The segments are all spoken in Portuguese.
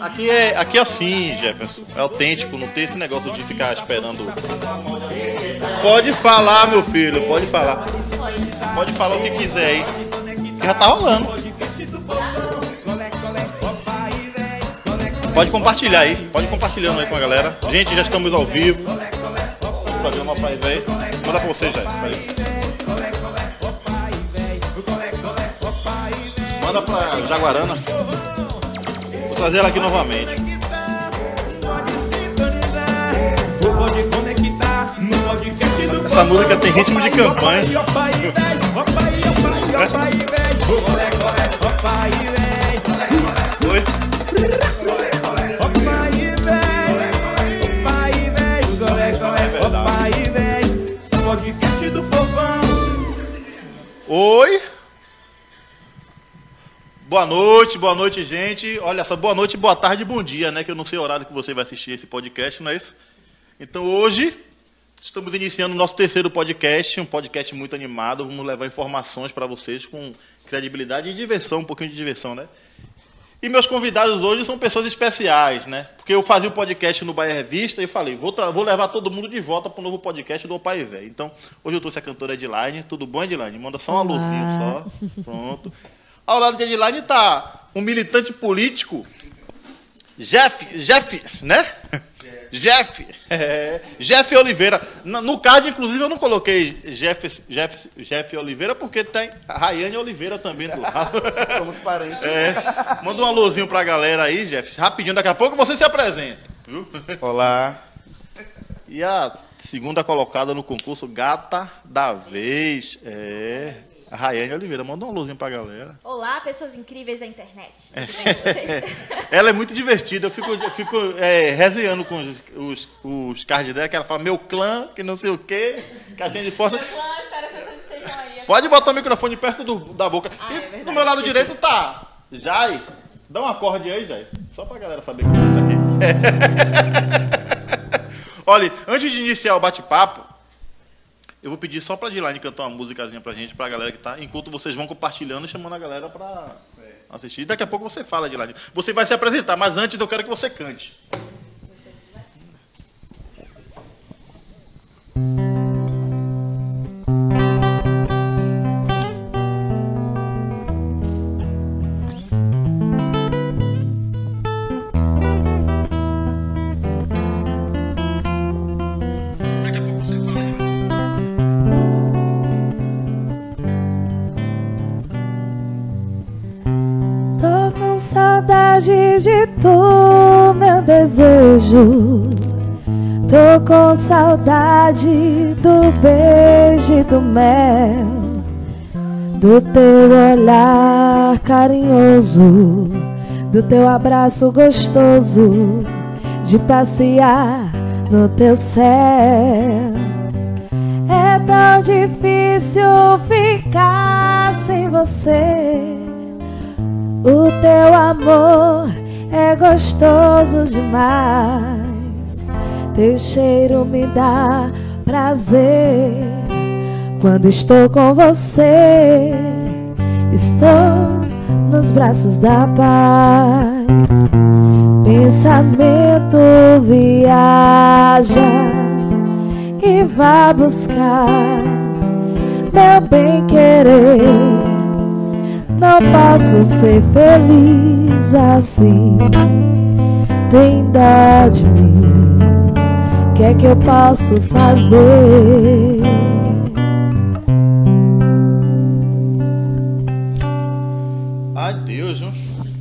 Aqui é, aqui é assim, Jefferson. É autêntico, não tem esse negócio de ficar esperando. Pode falar, meu filho, pode falar. Pode falar o que quiser aí. Já tá rolando. Pode compartilhar aí, pode compartilhando aí com a galera. Gente, já estamos ao vivo. O programa Pai Velho. Manda pra você, já. Manda pra Jaguarana. Trazer ela aqui novamente. Essa música tem ritmo de campanha. Oi? Oi? Boa noite, boa noite, gente. Olha só, boa noite, boa tarde, bom dia, né? Que eu não sei o horário que você vai assistir esse podcast, não é isso? Então hoje estamos iniciando o nosso terceiro podcast, um podcast muito animado. Vamos levar informações para vocês com credibilidade e diversão, um pouquinho de diversão, né? E meus convidados hoje são pessoas especiais, né? Porque eu fazia o um podcast no Bahia Revista e falei, vou, vou levar todo mundo de volta para o novo podcast do Pai Velho. Então, hoje eu trouxe a cantora Edline. Tudo bom, Edline? Manda só uma luzinha só. Pronto. Ao lado de Edline está um militante político, Jeff, Jeff, né? Jeff, é, Jeff Oliveira. No card, inclusive, eu não coloquei Jeff, Jeff, Jeff Oliveira, porque tem a Rayane Oliveira também do lado. Somos parentes. É, manda um alôzinho pra galera aí, Jeff. Rapidinho, daqui a pouco você se apresenta. Viu? Olá. E a segunda colocada no concurso, Gata da Vez. É. A Rayane Oliveira, manda um alôzinho pra galera. Olá, pessoas incríveis da internet. ela é muito divertida, eu fico, eu fico é, resenhando com os, os, os cards dela, que ela fala meu clã, que não sei o quê, caixinha de força. Meu clã, espero que vocês estejam aí. Pode botar o microfone perto do, da boca. Ah, e é verdade, do meu lado esqueci. direito tá Jai. Dá um acorde aí, Jai. Só pra galera saber que tá aqui. Olha, antes de iniciar o bate-papo, eu vou pedir só pra Dilane cantar uma musicazinha pra gente, pra galera que tá, enquanto vocês vão compartilhando e chamando a galera pra assistir. Daqui a pouco você fala, Dilane. Você vai se apresentar, mas antes eu quero que você cante. Tu, meu desejo. Tô com saudade do beijo e do mel, do teu olhar carinhoso, do teu abraço gostoso, de passear no teu céu. É tão difícil ficar sem você. O teu amor é gostoso demais. Teu cheiro me dá prazer. Quando estou com você, estou nos braços da paz. Pensamento viaja e vai buscar meu bem querer. Não posso ser feliz assim. Tem dó de mim. O que é que eu posso fazer? Ai, Deus, viu?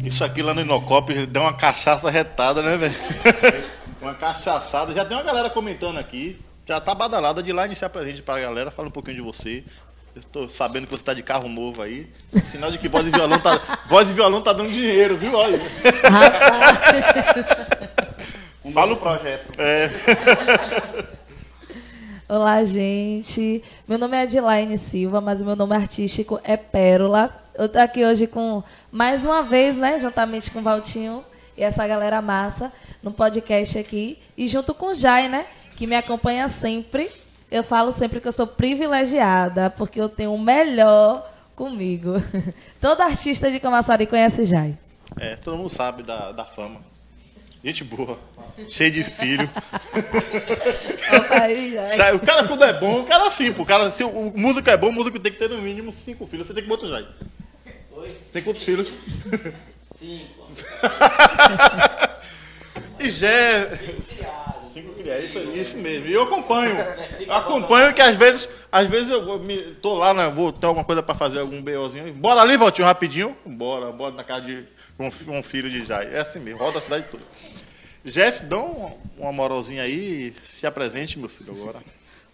Isso aqui lá no Inocop deu uma cachaça retada, né, velho? uma cachaçada. Já tem uma galera comentando aqui. Já tá badalada de lá iniciar presente pra galera. Fala um pouquinho de você. Eu tô sabendo que você tá de carro novo aí. Sinal de que voz e violão tá, voz e violão tá dando dinheiro, viu? Olha. Um Fala o- projeto. É. Olá, gente. Meu nome é Adilaine Silva, mas o meu nome artístico é Pérola. Eu tô aqui hoje com, mais uma vez, né, juntamente com o Valtinho e essa galera massa, no podcast aqui. E junto com o Jai, né, que me acompanha sempre. Eu falo sempre que eu sou privilegiada, porque eu tenho o melhor comigo. Todo artista de Camaçari conhece Jai. É, todo mundo sabe da, da fama. Gente boa, cheio de filho. Opa, aí, já. Jai, O cara quando é bom, o cara pô. O cara, se o, o músico é bom, o músico tem que ter no mínimo cinco filhos. Você tem quantos, Jai? Tem quantos filhos? Cinco. e Jé. Cinco criados, isso, aí, isso mesmo. E eu acompanho. Eu acompanho que às vezes, às vezes eu vou- me, tô lá, né, vou ter alguma coisa pra fazer, algum BOzinho. Bora ali, Valtinho, rapidinho. Bora, bora na casa de um, um filho de Jai. É assim mesmo, roda a cidade toda. Jeff, dá um- uma moralzinha aí. Se apresente, meu filho, agora.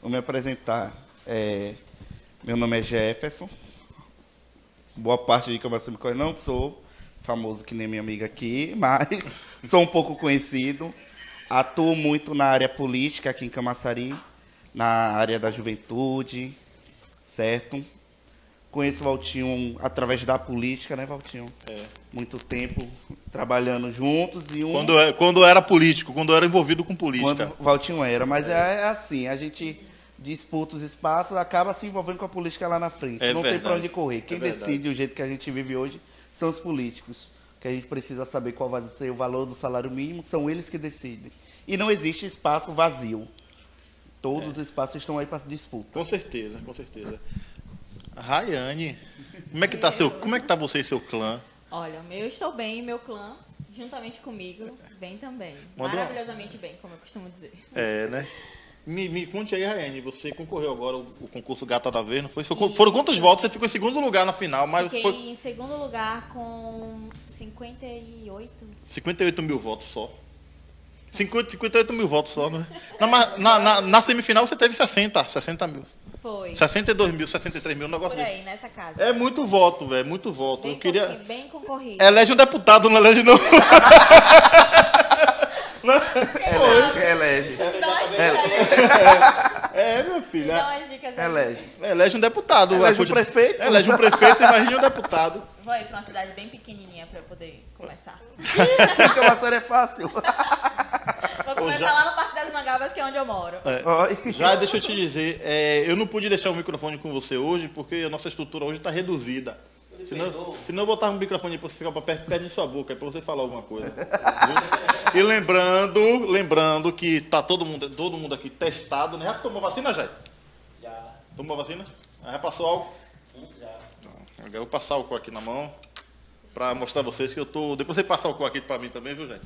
Vou me apresentar. É, meu nome é Jefferson. Boa parte de que você me conhece. Não sou famoso que nem minha amiga aqui, mas sou um pouco conhecido. Atuo muito na área política aqui em Camaçari, na área da juventude, certo? Conheço o Valtinho através da política, né, Valtinho? É. Muito tempo trabalhando juntos e um Quando, é- quando era político, quando era envolvido com política. quando o Valtinho era, mas é, é assim, a gente disputa os espaços, acaba se envolvendo com a política lá na frente. É Não tem verdade. para onde correr. Quem É decide o jeito que a gente vive hoje são os políticos. Que a gente precisa saber qual vai ser o valor do salário mínimo, são eles que decidem. E não existe espaço vazio. Todos os espaços estão aí para disputa. Com certeza, com certeza. Rayane, como é que tá seu, como é que tá você e seu clã? Olha, o meu estou bem e meu clã, juntamente comigo, bem também. Mandou- Maravilhosamente bem, como eu costumo dizer. É, né? Me, me conte aí, Rayane, você concorreu agora ao, ao concurso Gata da Vez, não foi? Foi- Foram quantos votos? Você ficou em segundo lugar na final, mas Fiquei foi em segundo lugar com 58. 58 mil votos só. 50, 58 mil votos só, né? Na, na, na, na semifinal você teve 60, 60 mil. Foi. 62 mil, 63 mil, um negócio Por desse. aí, nessa casa. É muito voto, velho, muito voto. bem, Eu queria. bem concorrido. Elege um deputado, não elege não. Elege. Dá umas dicas aí, É, meu filho. é-. Elege. Elege um deputado. Elege um prefeito. Elege um prefeito, imagine um deputado. Vou ir pra uma cidade bem pequenininha pra eu poder começar. Camaçari é fácil. Vou começar já- lá no Parque das Mangabas, que é onde eu moro. Oi. Já deixa eu te dizer, é, eu não pude deixar o microfone com você hoje, porque a nossa estrutura hoje está reduzida. Senão, senão eu botava um microfone para você ficar pra perto, perto de sua boca, para você falar alguma coisa. E lembrando, lembrando que tá todo mundo, todo mundo aqui testado, né? Já tomou vacina, Jair? Já. Tomou vacina? Já passou algo? Já. Agora eu vou passar o álcool aqui na mão para mostrar a vocês que eu tô. Depois você passar o álcool aqui para mim também, viu, Jair?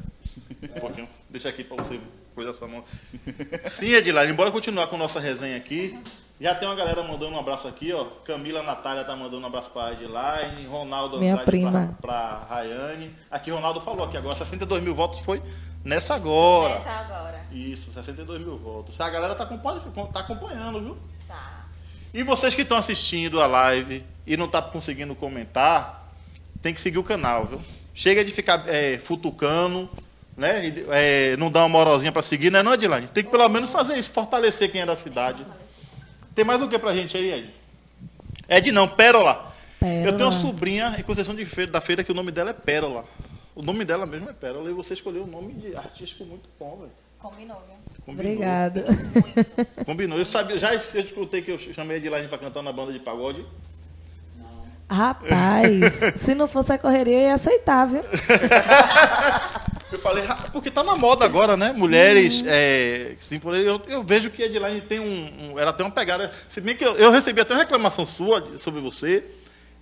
Um pouquinho. Deixa aqui para você coisar sua mão. Sim, Edilar, embora continuar com nossa resenha aqui, já tem uma galera mandando um abraço aqui, ó. Camila Natália tá mandando um abraço para Ediline, Ronaldo Minha Andrade prima. para Rayane. Aqui Ronaldo falou aqui agora, 62 mil votos foi nessa agora. Essa agora. Isso, 62 mil votos. A galera tá acompanhando, tá acompanhando, viu? Tá. E vocês que estão assistindo a live e não tá conseguindo comentar, tem que seguir o canal, viu? Chega de ficar é, futucando, né? E, é, não dá uma moralzinha para seguir, né, não, Edilane? Tem que pelo menos fazer isso, fortalecer quem é da cidade. Tem mais o que pra gente aí, Ed? Ed não, Pérola. Pérola. Eu tenho uma sobrinha em Conceição de Feira, da feira que o nome dela é Pérola. O nome dela mesmo é Pérola e você escolheu um nome de artístico muito bom, velho. Combinou, viu? Combinou. Obrigada. Combinou. Eu sabia, já eu escutei que eu chamei a Edilane pra cantar na banda de pagode. Rapaz, se não fosse a correria, eu ia aceitar, viu? Eu falei, "Ah, porque tá na moda agora, né? Mulheres, é, assim, por aí, eu, eu vejo que a Edilane tem um, um- Ela tem uma pegada. Se bem que eu, eu recebi até uma reclamação sua sobre você,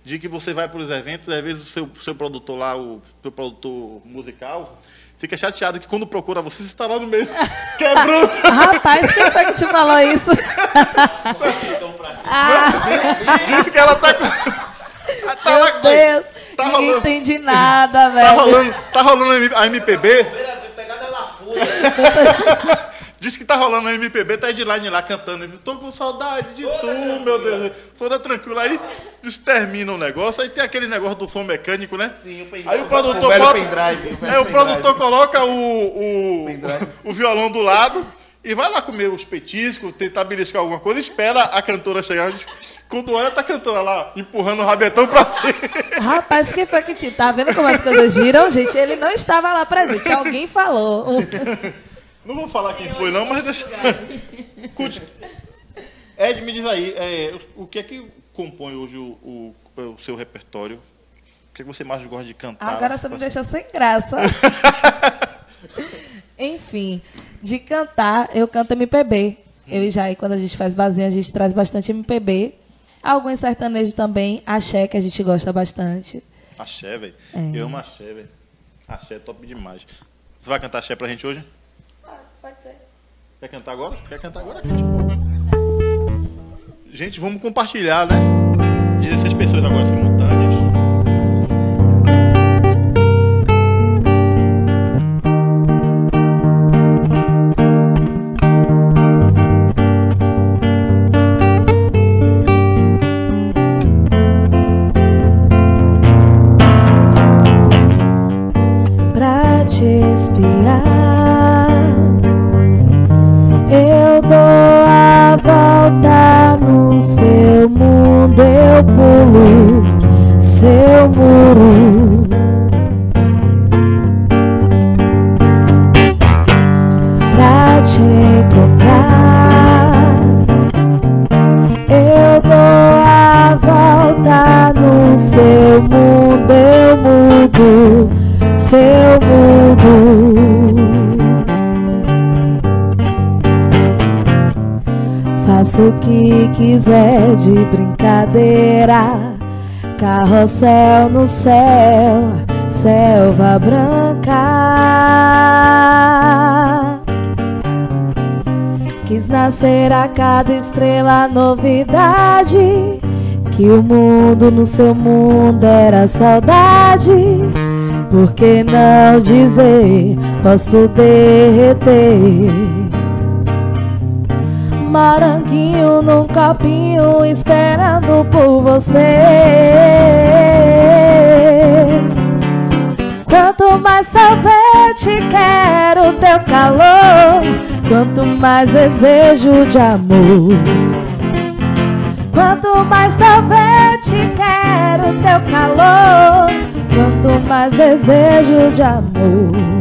de que você vai para os eventos, às vezes o seu, seu produtor lá, o seu produtor musical, fica chateado que quando procura você, você está lá no meio, quebrando. Rapaz, quem foi que te falou isso? ah, Disse que ela tá com. tá lá- meu Deus, tá ninguém rolando- entende nada, Tá velho. rolando, tá rolando a MPB. Diz que tá rolando a MPB, tá Edline lá cantando. Tô com saudade de tu, meu Deus. Toda tranquila. Aí eles terminam o negócio, aí tem aquele negócio do som mecânico, né? Sim, o pendrive. Aí o produtor O velho coloca- pendrive, o velho é, o produtor coloca o, o, Pendrive. o violão do lado e vai lá comer os petiscos, tentar beliscar alguma coisa, espera a cantora chegar. Quando olha, tá a cantora lá, empurrando o rabetão pra cima. Rapaz, quem foi que te. Tá vendo como as coisas giram, gente? Ele não estava lá presente. Alguém falou. Não vou falar quem foi, não, mas deixa. Ed, me diz aí, é, o que é que compõe hoje o, o- o seu repertório? O que é que você mais gosta de cantar? Agora você me deixa sem graça. Enfim, de cantar, eu canto MPB. Eu e Jair, quando a gente faz basinha, a gente traz bastante MPB. Alguns sertanejos também, axé, que a gente gosta bastante. Axé, velho. É. Eu amo axé, velho. Axé é top demais. Você vai cantar axé pra gente hoje? pode ser. Quer cantar agora? Quer cantar agora? Gente, gente vamos compartilhar, né? 16 pessoas agora simultâneas. Quiser de brincadeira. Carrossel no céu, selva branca. Quis nascer a cada estrela novidade. Que o mundo no seu mundo era saudade. Por que não dizer, posso derreter? Moranguinho num copinho esperando por você. Quanto mais sorvete quero teu calor, quanto mais desejo de amor. Quanto mais sorvete quero teu calor, quanto mais desejo de amor.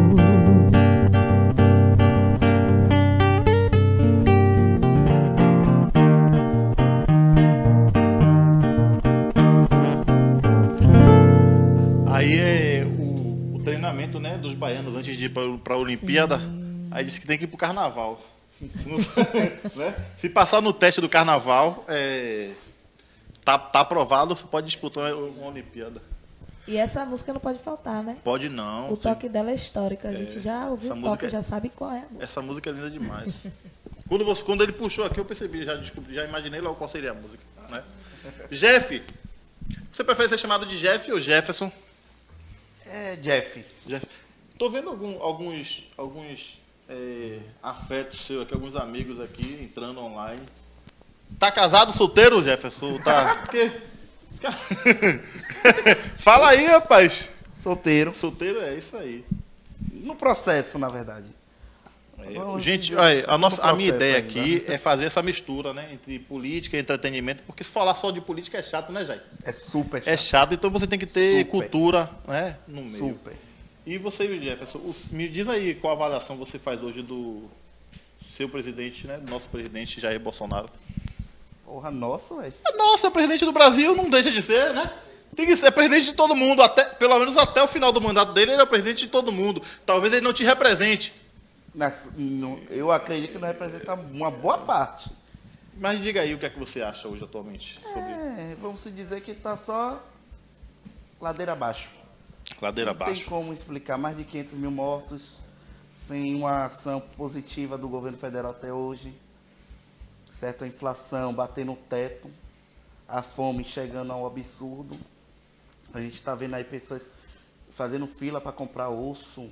Baianos antes de ir pra, pra Olimpíada. Aí disse que tem que ir pro carnaval. Se não- né? Se passar no teste do carnaval, é, tá, tá aprovado, pode disputar uma Olimpíada. E essa música não pode faltar, né? Pode não. O toque dela é histórico. A gente já ouviu o toque, é- já sabe qual é a música. Essa música é linda demais. quando, você, quando ele puxou aqui, eu percebi, já descobri, já imaginei logo qual seria a música. Né? Jeff, você prefere ser chamado de Jeff ou Jefferson? É, Jeff. Jeff. Tô vendo algum- alguns, alguns é, afetos seus aqui, alguns amigos aqui entrando online. Tá casado, solteiro, Jefferson? Tá. Cara- Fala aí, rapaz. Solteiro. Solteiro é isso aí. No processo, na verdade. É, Vamos Gente, olha, a, no nossa, a minha ideia ainda. aqui é fazer essa mistura, né? Entre política e entretenimento, porque se falar só de política é chato, né, Jair? É super É chato, então você tem que ter Super. cultura, né? No meio. Super. E você, Jefferson, me diz aí qual avaliação você faz hoje do seu presidente, né? Nosso presidente Jair Bolsonaro. Porra, nossa, velho. Nossa, é presidente do Brasil, não deixa de ser, né? Tem que ser presidente de todo mundo, até, pelo menos até o final do mandato dele, ele é presidente de todo mundo. Talvez ele não te represente. Nas- no- Eu acredito que não representa uma boa parte. Mas diga aí o que é que você acha hoje atualmente sobre É, vamos se dizer que tá só ladeira abaixo. Ladeira não tem abaixo. como explicar mais de 500 mil mortos sem uma ação positiva do governo federal até hoje. Certo? A inflação batendo no teto, a fome chegando ao absurdo. A gente está vendo aí pessoas fazendo fila para comprar osso,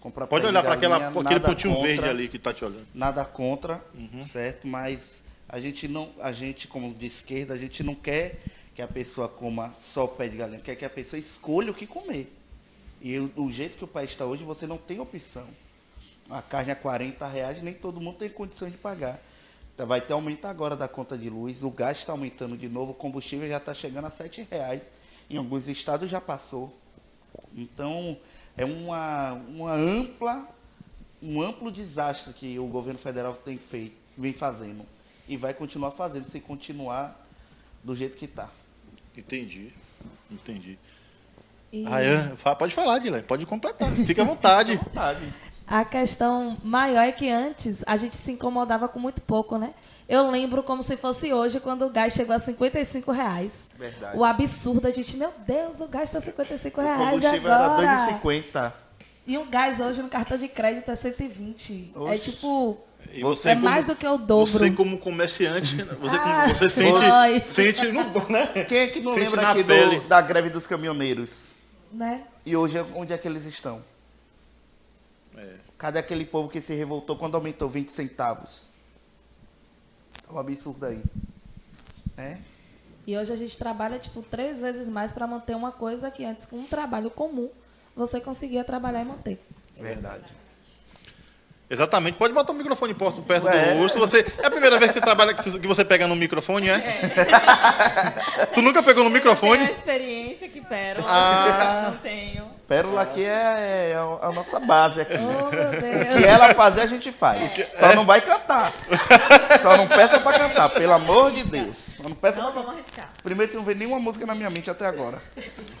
comprar Pode olhar para aquele potinho contra verde ali que tá te olhando. nada contra, Uhum. certo? Mas a gente não, a gente como de esquerda, a gente não quer que a pessoa coma só pé de galinha, quer que a pessoa escolha o que comer. E o, o jeito que o país está hoje, você não tem opção. A carne a 40 reais, nem todo mundo tem condições de pagar. Então, vai ter aumento agora da conta de luz, o gás está aumentando de novo, o combustível já está chegando a 7 reais. Em alguns estados já passou. Então, é uma, uma ampla, um amplo desastre que o governo federal tem feito, vem fazendo. E vai continuar fazendo, se continuar do jeito que está. Entendi. Entendi. E Rayan, pode falar, Dylan. Pode completar. Fica à vontade. Vontade. a questão maior é que antes a gente se incomodava com muito pouco, né? Eu lembro como se fosse hoje, quando o gás chegou a 55 reais. Verdade. O absurdo, a gente, meu Deus, o gás está 55 O reais combustível agora. era 2,50. E um gás hoje no cartão de crédito é 120. É Oxe. tipo, E Você é como- mais do que o dobro. Você como comerciante, você, como- Ah, você sente, sente no, né? Quem é que não Sente lembra aqui do, da greve dos caminhoneiros? Né? E hoje, onde é que eles estão? É. Cadê aquele povo que se revoltou quando aumentou 20 centavos? É um absurdo aí. Né? E hoje a gente trabalha, tipo, três vezes mais para manter uma coisa que antes, com um trabalho comum, você conseguia trabalhar e manter. Verdade. Exatamente. Pode botar o microfone perto, perto É. do rosto. Você, é a primeira vez que você trabalha que você pega no microfone, é? tu nunca pegou no Tenho microfone? a experiência que pérola. Ah. Não tenho. Pérola aqui é, é a nossa base aqui. Oh, meu O que Deus. ela fazer, a gente faz. Só não vai cantar. Só não peça pra cantar, pelo amor de Deus. Só não peça Não pra cantar. arriscar. Primeiro que não veio nenhuma música na minha mente até agora.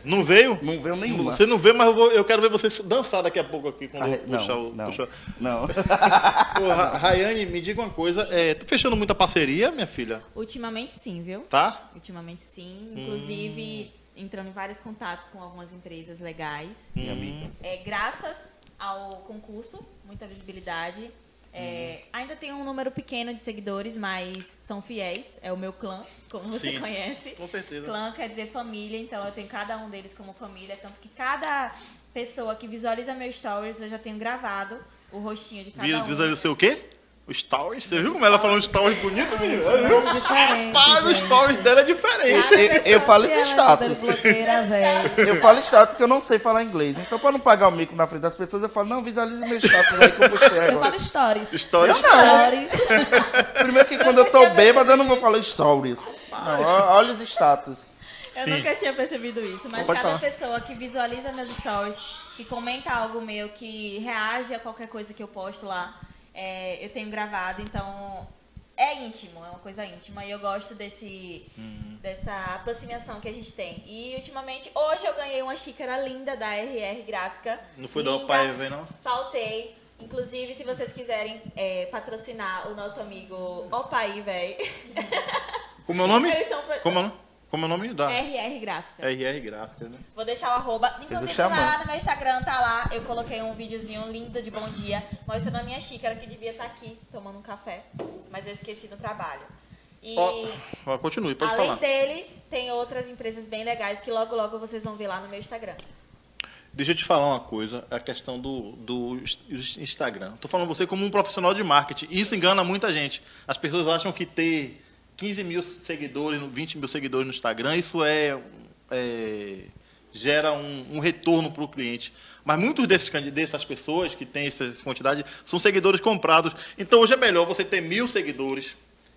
Não veio? Não veio nenhuma. Você não vê, mas eu, vou- eu quero ver você dançar daqui a pouco aqui quando Ah, eu puxar Não, o. não, puxar- não. Pô, Ra- Rayane, me diga uma coisa. É, tá fechando muita parceria, minha filha? Ultimamente sim, viu? Tá? Ultimamente sim. Inclusive, entrando em vários contatos com algumas empresas legais. Minha amiga. É, graças ao concurso, muita visibilidade. É, Ainda tem um número pequeno de seguidores, mas são fiéis. É o meu clã, como você Sim, conhece. com certeza. Clã quer dizer família, então eu tenho cada um deles como família. Tanto que cada pessoa que visualiza meus stories, eu já tenho gravado o rostinho de cada Vi- um. Visualizou o quê? O Stories? Você viu como ela falou um Stories bonito, menino? É diferente. Rapaz, o gente. Stories dela é diferente. Eu, eu- eu falo Se esse é status. Eu falo status porque eu não sei falar inglês. Então, pra não pagar o mico na frente das pessoas, eu falo, não, visualize meu status aí que eu postei Eu agora. falo stories. Stories. Stories. Primeiro que quando eu tô bêbado, eu não vou falar stories. Não, olha os status. Eu Sim. nunca tinha percebido isso, mas cada falar. pessoa que visualiza meus stories, que comenta algo meu, que reage a qualquer coisa que eu posto lá, é, eu tenho gravado, então é íntimo, é uma coisa íntima e eu gosto desse Uhum. dessa aproximação que a gente tem. E ultimamente, hoje eu ganhei uma xícara linda da RR Gráfica. Não foi Linda. Opae, velho, não? Faltei. Inclusive, se vocês quiserem é, patrocinar o nosso amigo Opaí, velho. Como é o nome? São- Como é o nome? Como é o nome da RR Gráfica. RR Gráfica, né? Vou deixar o arroba. Inclusive, vai lá no meu Instagram, tá lá. Eu coloquei um videozinho lindo de bom dia, mostrando a minha xícara, que devia estar aqui, tomando um café. Mas eu esqueci no trabalho. E ó, continue, pode além falar. deles, tem outras empresas bem legais que logo, logo vocês vão ver lá no meu Instagram. Deixa eu te falar uma coisa, a questão do, do ins- Instagram. Tô falando você como um profissional de marketing. Isso engana muita gente. As pessoas acham que ter 15 mil seguidores, 20 mil seguidores no Instagram, isso é, é, gera um, um retorno para o cliente. Mas muitos desses dessas pessoas que têm essa quantidade são seguidores comprados. Então hoje é melhor você ter mil seguidores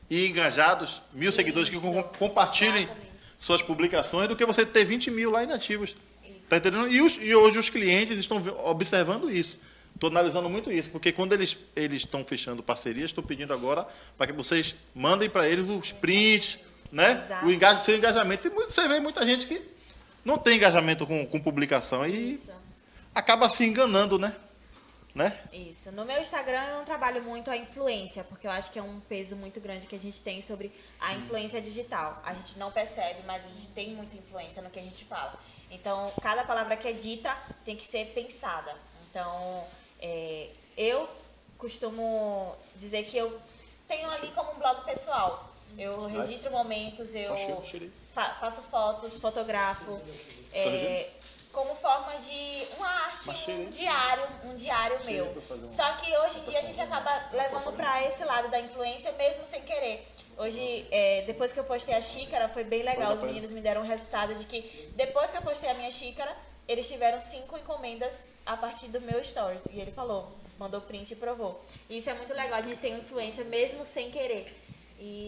e engajados, mil seguidores que Isso, com- compartilhem exatamente. suas publicações do que você ter 20 mil lá inativos. Tá entendendo? E, os- e hoje os clientes estão observando isso. Estou analisando muito isso, porque quando eles eles estão fechando parcerias, estou pedindo agora para que vocês mandem para eles os prints, né? Exato. O engaja, seu engajamento. E você vê muita gente que não tem engajamento com, com publicação e Isso. acaba se enganando, né? né? Isso. No meu Instagram eu não trabalho muito a influência, porque eu acho que é um peso muito grande que a gente tem sobre a influência digital. A gente não percebe, mas a gente tem muita influência no que a gente fala. Então, cada palavra que é dita tem que ser pensada. Então, é, eu costumo dizer que eu tenho ali como um blog pessoal. Eu registro momentos, eu fa- faço fotos, fotografo, é, como forma de uma arte, um diário, um diário meu. Só que hoje em dia a gente acaba levando para esse lado da influência mesmo sem querer. Hoje, é, depois que eu postei a xícara, foi bem legal. Os meninos me deram um resultado de que depois que eu postei a minha xícara, eles tiveram cinco encomendas a partir do meu stories. E ele falou, mandou print e provou. E isso é muito legal. A gente tem influência mesmo sem querer.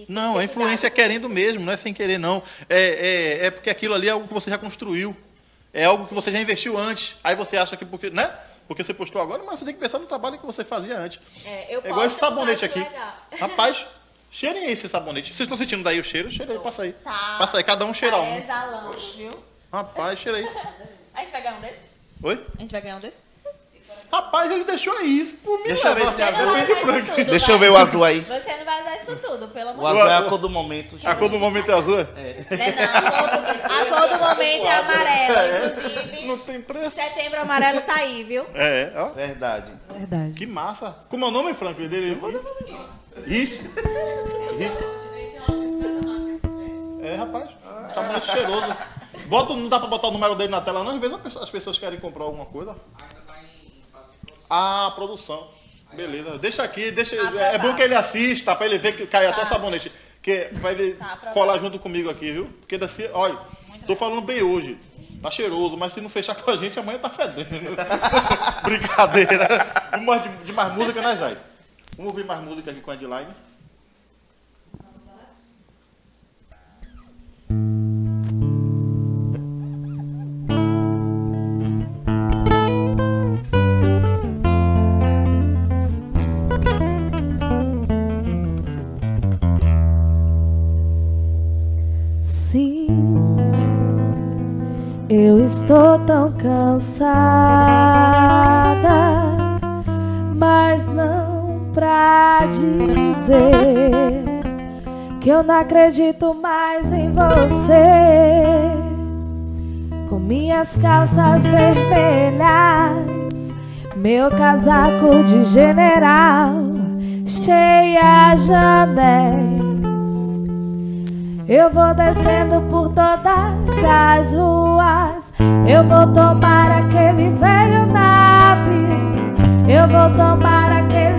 Não, a influência é querendo isso. mesmo, não é sem querer, não. É, é, é porque aquilo ali é algo que você já construiu. É algo que você já investiu antes. Aí você acha que porque, né? Porque você postou agora, mas você tem que pensar no trabalho que você fazia antes. É, eu É igual esse sabonete aqui. legal. Rapaz, cheirem esse sabonete. Vocês estão sentindo daí o cheiro? Cheira aí, passa aí. Tá. Passa aí, cada um cheira Tá um. exalando, viu? Rapaz, cheira aí. A gente vai ganhar um desse? Oi? A gente vai ganhar um desse? Rapaz, ele deixou aí. Por mim, Deixa eu ver se é Você não vai usar isso tudo. Deixa vai. eu ver o azul aí. Você não vai usar isso tudo, pelo O amor de azul é a cor do momento. A cor do momento é azul? É. Deus. Né, não, a cor do- momento é amarela, inclusive. Não tem preço. Setembro amarelo tá aí, viu? É, ó. Verdade. Verdade. Que massa. Como é o nome, Franklin, dele? Isso. É, rapaz. Tá muito cheiroso. Bota, não dá pra botar o número dele na tela, não? Às vezes as pessoas- as pessoas querem comprar alguma coisa. Ah, produção. Beleza. Deixa aqui, deixa. É bom que ele assista, pra ele ver que cai até o sabonete. Que, pra ele Tá colar junto comigo aqui, viu? Porque daqui, olha, tô falando bem hoje. Tá cheiroso, mas se não fechar com a gente, amanhã tá fedendo. Brincadeira. Vamos de, de mais música, né, Jai? Vamos ouvir mais música aqui com a Edline. Eu estou tão cansada, mas não pra dizer que eu não acredito mais em você. Com minhas calças vermelhas, meu casaco de general, cheia de anéis. Eu vou descendo por todas as ruas. Eu vou tomar aquele velho navio. Eu vou tomar aquele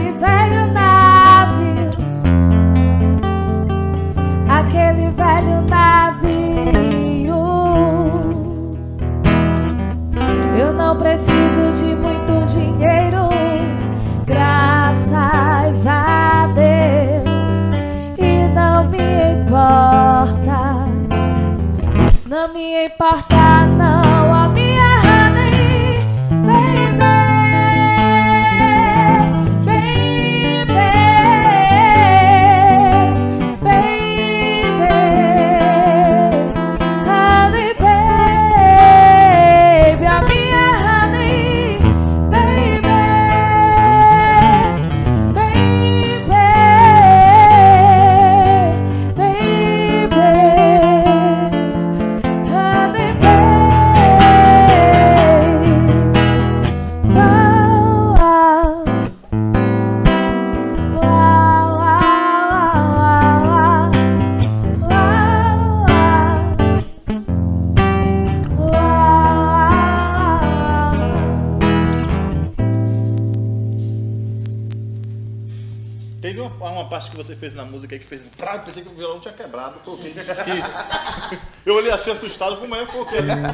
Eu olhei assim assustado, como é que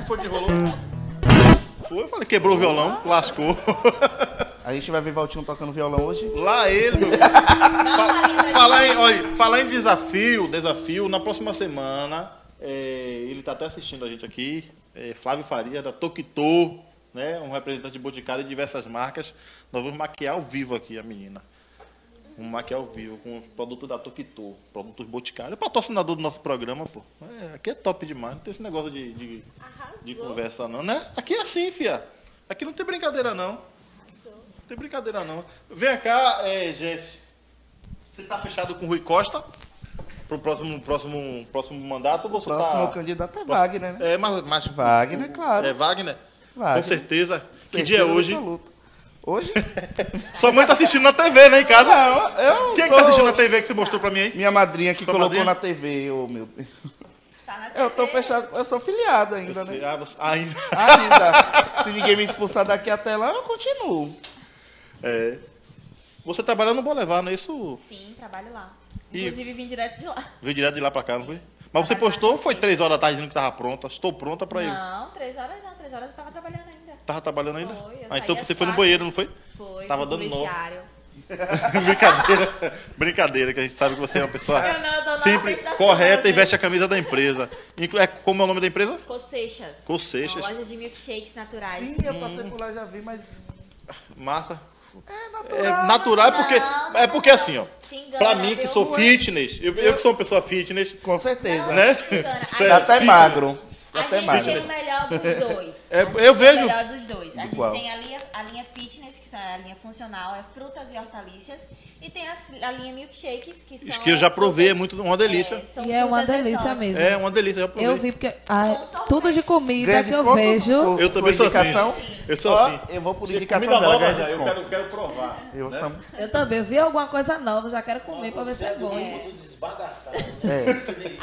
foi que rolou? Foi, eu falei, quebrou o violão, lascou. A gente vai ver Valtinho tocando violão hoje. Lá ele. meu. Fa- falar, em, olha, falar em desafio, desafio, na próxima semana, é, ele está até assistindo a gente aqui, é, Flávio Faria, da Tokito, né, um representante de Boticário de diversas marcas. Nós vamos maquiar ao vivo aqui a menina. Vamos maquiar ao vivo com os produtos da Tokito, produtos Boticário. É patrocinador do nosso programa, pô. É, aqui é top demais, não tem esse negócio de, de, de conversa não, né? Aqui é assim, fia. Aqui não tem brincadeira não. Não tem brincadeira não. Vem cá, é, Jeff. Você tá fechado com o Rui Costa pro próximo, próximo, próximo mandato ou você Próximo tá... candidato é Wagner, né? É, mas, mas Wagner, claro. É Wagner? Wagner. Com certeza. Que Certeza dia é hoje? absoluta. Hoje? Sua mãe tá assistindo na TV, né, em casa? Não, eu Quem é que sou... tá assistindo na TV que você mostrou pra mim aí? Minha madrinha que Sua colocou madrinha? na TV, ô meu Deus. Tá na Eu tô fechado, eu sou filiado ainda, Você- né? ah, você- ainda. Ainda. Se ninguém me expulsar daqui até lá, eu continuo. É. Você trabalha no Bolevar, não é isso? Sim, trabalho lá. E- Inclusive vim direto de lá. Veio direto de lá pra cá, não foi? Mas você postou ou foi três horas da tarde dizendo que tava pronta? Estou pronta pra ir. Não, três horas já, três horas eu tava trabalhando ainda. Tava trabalhando ainda? Foi, eu ah, então você foi no banheiro, não foi? Foi. Tava dando nó. brincadeira. Brincadeira, que a gente sabe que você é uma pessoa não, sempre correta e veste a camisa da empresa. Inclu- É, como é o nome da empresa? Cossechas. Cossechas. Uma loja de milkshakes naturais. Sim, eu passei por lá já vi, mas Massa. É É natural. natural é porque, Não, é porque assim, ó. Pra mim que sou fitness, eu, eu que sou uma pessoa fitness, Com certeza. né? se engana. Cê- Aí- Tá até magro. A Até gente mais. tem o melhor dos dois. É, A eu vejo. O melhor dos dois. A gente tem a linha, a linha fitness, que é a linha funcional, é frutas e hortaliças. E tem as- a linha milkshakes, que são. Isso que eu já provei, é frutas- muito uma delícia. são E é uma delícia exóticas. mesmo. É uma delícia, já provei. Eu vi porque ah, tudo de comida Ganha que eu desconto vejo. Eu também sou assim. indicação? Eu sou Ó, assim. Eu vou por Se indicação dela, nova, já, eu quero, quero provar. Eu né? tam- Eu também vi alguma coisa nova, já quero comer pra ver se é bom. é.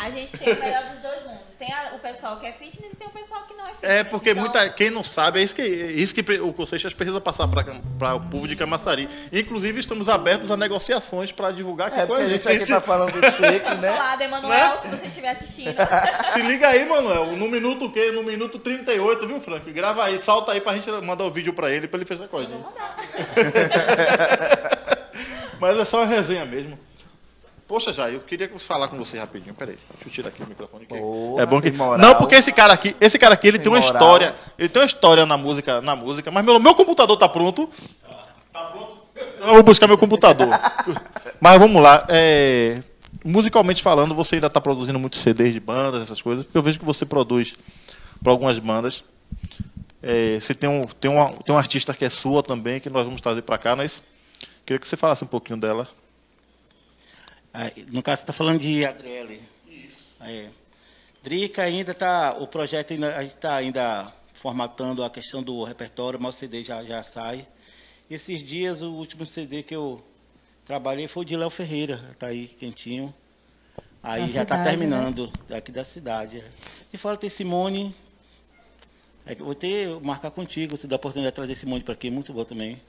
A gente tem o melhor dos dois mundos. Tem a- o pessoal que é fitness e tem o pessoal que não é fitness. É, porque Então, muita, quem não sabe, é isso que, é isso que o Conselhas precisa passar para o povo de Camaçari. Inclusive, estamos abertos a negociações para divulgar aqui É, a a gente. aqui tá falando do shake, né? Olá, Emanuel, Né? se você estiver assistindo. Se liga aí, Manuel. No minuto o quê? No minuto 38, viu, Frank? Grava aí, salta aí pra gente mandar o vídeo pra ele, pra ele fechar com a gente. Mas é só uma resenha mesmo. Poxa, já, eu queria falar com você rapidinho. Peraí, deixa eu tirar aqui o microfone. Porra, é bom que moral. não, porque esse cara aqui, esse cara aqui, ele tem, Tem uma moral. história. Ele tem uma história na música, na música. Mas meu, meu computador tá pronto. Tá pronto. Então eu vou buscar meu computador. mas vamos lá. é, musicalmente falando, você ainda está produzindo muitos CDs de bandas, essas coisas. Eu vejo que você produz para algumas bandas. É, você tem um, tem, uma, tem um artista que é sua também, que nós vamos trazer para cá, não é isso? Queria que você falasse um pouquinho dela. Ah, No caso, você está falando de Adriele. Isso. É. Drica ainda está, o projeto ainda, a gente está ainda formatando a questão do repertório, mas o CD já, já sai. Esses dias, o último CD que eu trabalhei foi o de Léo Ferreira, está aí quentinho. Aí Da já está cidade, terminando, daqui da cidade. E fora tem Simone, é vou ter, marcar contigo, se dá a oportunidade de trazer Simone para aqui, muito boa também.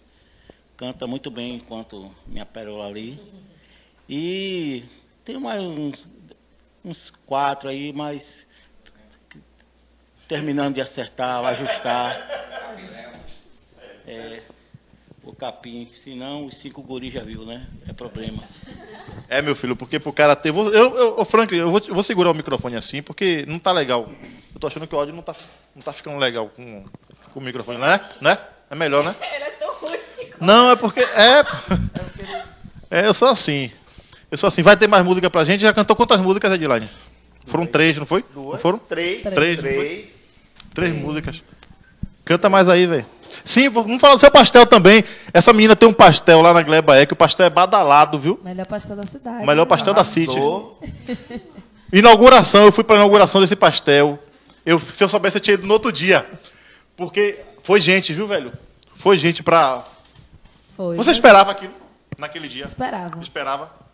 Canta muito bem enquanto minha pérola ali. E tem mais uns, uns quatro aí, mas terminando de acertar, ajustar. É, o capim, senão os cinco guris já viu, né? É problema. É, meu filho, porque pro cara ter. Eu, eu, ô, Frank, eu vou, eu vou segurar o microfone assim, porque não tá legal. Eu tô achando que o áudio não tá, não tá ficando legal com, com o microfone, né? né? É melhor, né? Ele é tão rústico. Não, é porque. É. É, eu sou assim. Eu sou assim. Vai ter mais música pra gente? Já cantou quantas músicas, Edline? Foram três, não foi? Não Duas, foram? Três. Três. Três. Três músicas. Canta mais aí, velho. Sim, vamos falar do seu pastel também. Essa menina tem um pastel lá na Gleba é que o pastel é badalado, viu? Melhor pastel da cidade. O melhor pastel da City. Inauguração, eu fui pra inauguração desse pastel. Eu, se eu soubesse, eu tinha ido no outro dia. Porque foi gente, viu, velho? Foi gente pra. Foi. Você esperava aquilo naquele dia? Esperava. Esperava.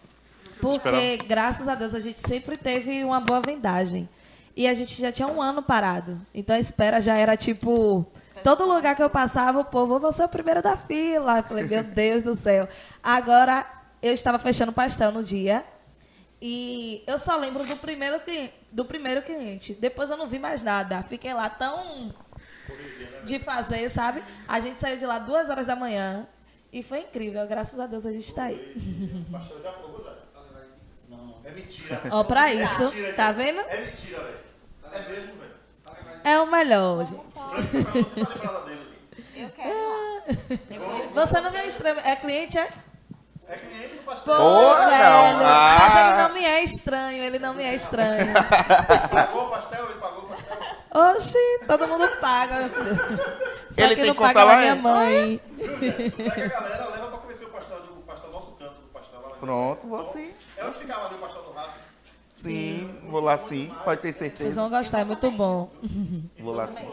Porque, Esperava. graças a Deus, a gente sempre teve uma boa vendagem. E a gente já tinha um ano parado. Então a espera já era tipo. Todo lugar que eu passava, o povo, você é o primeiro da fila. Eu falei, meu Deus do céu. Agora, eu estava fechando pastel no dia. E eu só lembro do primeiro, cliente, do primeiro cliente. Depois eu não vi mais nada. Fiquei lá tão de fazer, sabe? A gente saiu de lá duas horas da manhã. E foi incrível. Graças a Deus a gente está aí. É mentira. Ó, pra isso, tá vendo? É mentira, velho. É mesmo, velho. É o melhor, gente. Eu quero Você não me é estranho. É cliente, é? É cliente do pastel. Pô, Porra, velho. não. Ah. Mas ele não me é estranho, ele não me é estranho. Pagou o pastel, ele pagou o pastel. Oxi, todo mundo paga, meu filho. Só Ele que tem não conta paga lá, minha é? mãe. Pega a galera, leva pra conhecer o pastel do, o pastel nosso canto do pastel lá. Pronto, vou sim. É onde ficava ali o pastel do rato. Sim, vou lá sim. Pode ter Vocês certeza. vão gostar, é muito bom. Vou lá sim.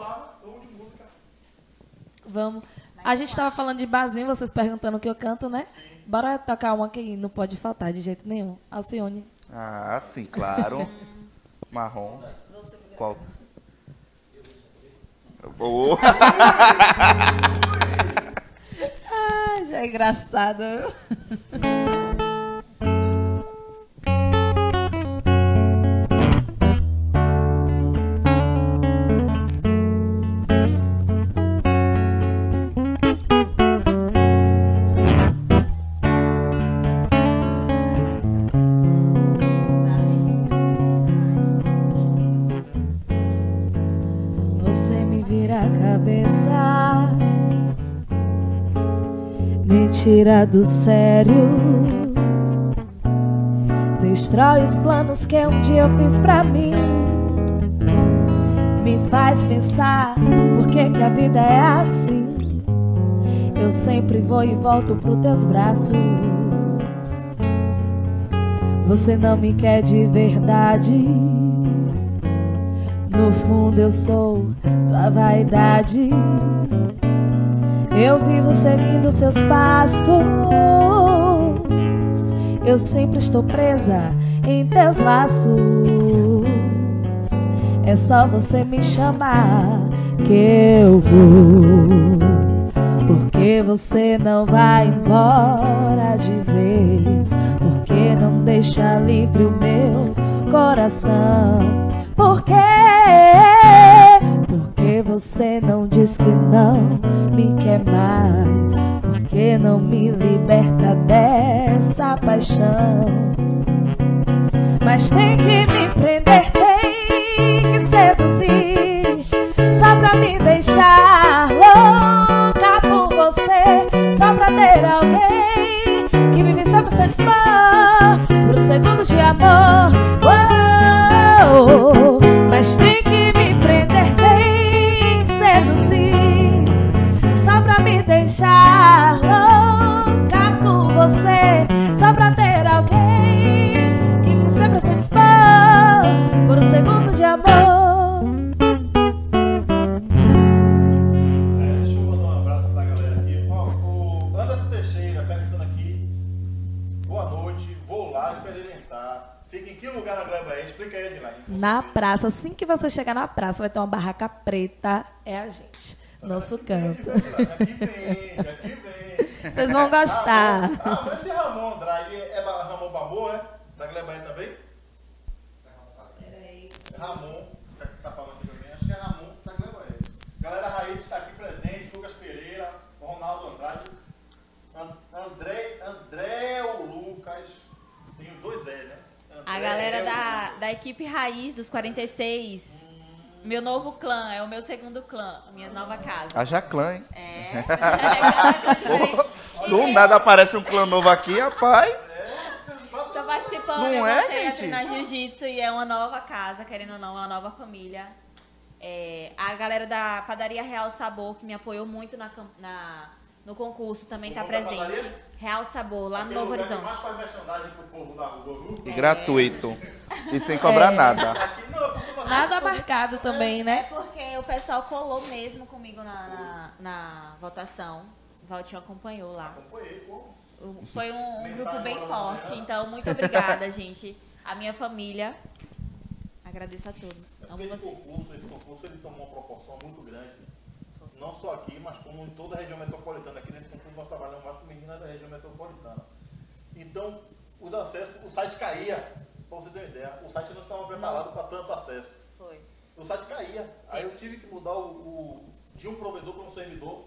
Vamos. A gente tava falando de barzinho, vocês perguntando o que eu canto, né? Bora tocar uma que não pode faltar de jeito nenhum. Alcione. Ah, sim, claro. Marrom. Qual? Boa. Ai, já é engraçado. Tira do sério, destrói os planos que um dia eu fiz pra mim. me faz pensar por que, que a vida é assim. Eu sempre vou e volto pros teus braços. Você não me quer de verdade. No fundo eu sou tua vaidade. Eu vivo seguindo seus passos. Eu sempre estou presa em teus laços. É só você me chamar que eu vou. Porque você não vai embora de vez. Porque não deixa livre o meu coração. Porque porque você não diz que não me quer mais? Porque não me liberta dessa paixão? Mas tem que me prender, assim que você chegar na praça, vai ter uma barraca preta, é a gente. Nosso canto. Aqui vem, aqui vem. Vocês vão gostar. Ah, mas esse Ramon Andrade é Ramon Babô, é? Da Gleba aí também? Ramon, tá, tá falando aqui também, acho que é Ramon da Gleba aí. Galera Raiz está aqui presente, Lucas Pereira, Ronaldo Andrade, An- André, André o Lucas, tem os dois E, né? André A galera é o da, da equipe raiz dos 46. Meu novo clã, é o meu segundo clã, a minha nova casa. Haja clã, hein? É. Do nada aparece um clã novo aqui, rapaz. Tô participando, Não eu é, a gente? treinar jiu-jitsu e é uma nova casa, querendo ou não, é uma nova família. É, a galera da Padaria Real Sabor, que me apoiou muito na, na- no concurso, também tá da presente. padaria? Real Sabor, lá no Novo Horizonte. mais pro povo da rua? E gratuito. E sem cobrar É. nada. Nada marcado também, É né? porque o pessoal colou mesmo comigo na, na, na votação. O Valtinho acompanhou lá. Acompanhei, Foi um, um grupo bem forte, então muito obrigada, gente. A minha família. Agradeço a todos. Amo Esse vocês. concurso, esse concurso ele tomou uma proporção muito grande. Não só aqui, mas como em toda a região metropolitana. Aqui nesse concurso nós trabalhamos mais com meninas da região metropolitana. Então, os acessos, o site caía, para você ter uma ideia, o site não estava preparado para tanto acesso. Foi. O site caía. Aí eu tive que mudar o, o- de um provedor para um servidor,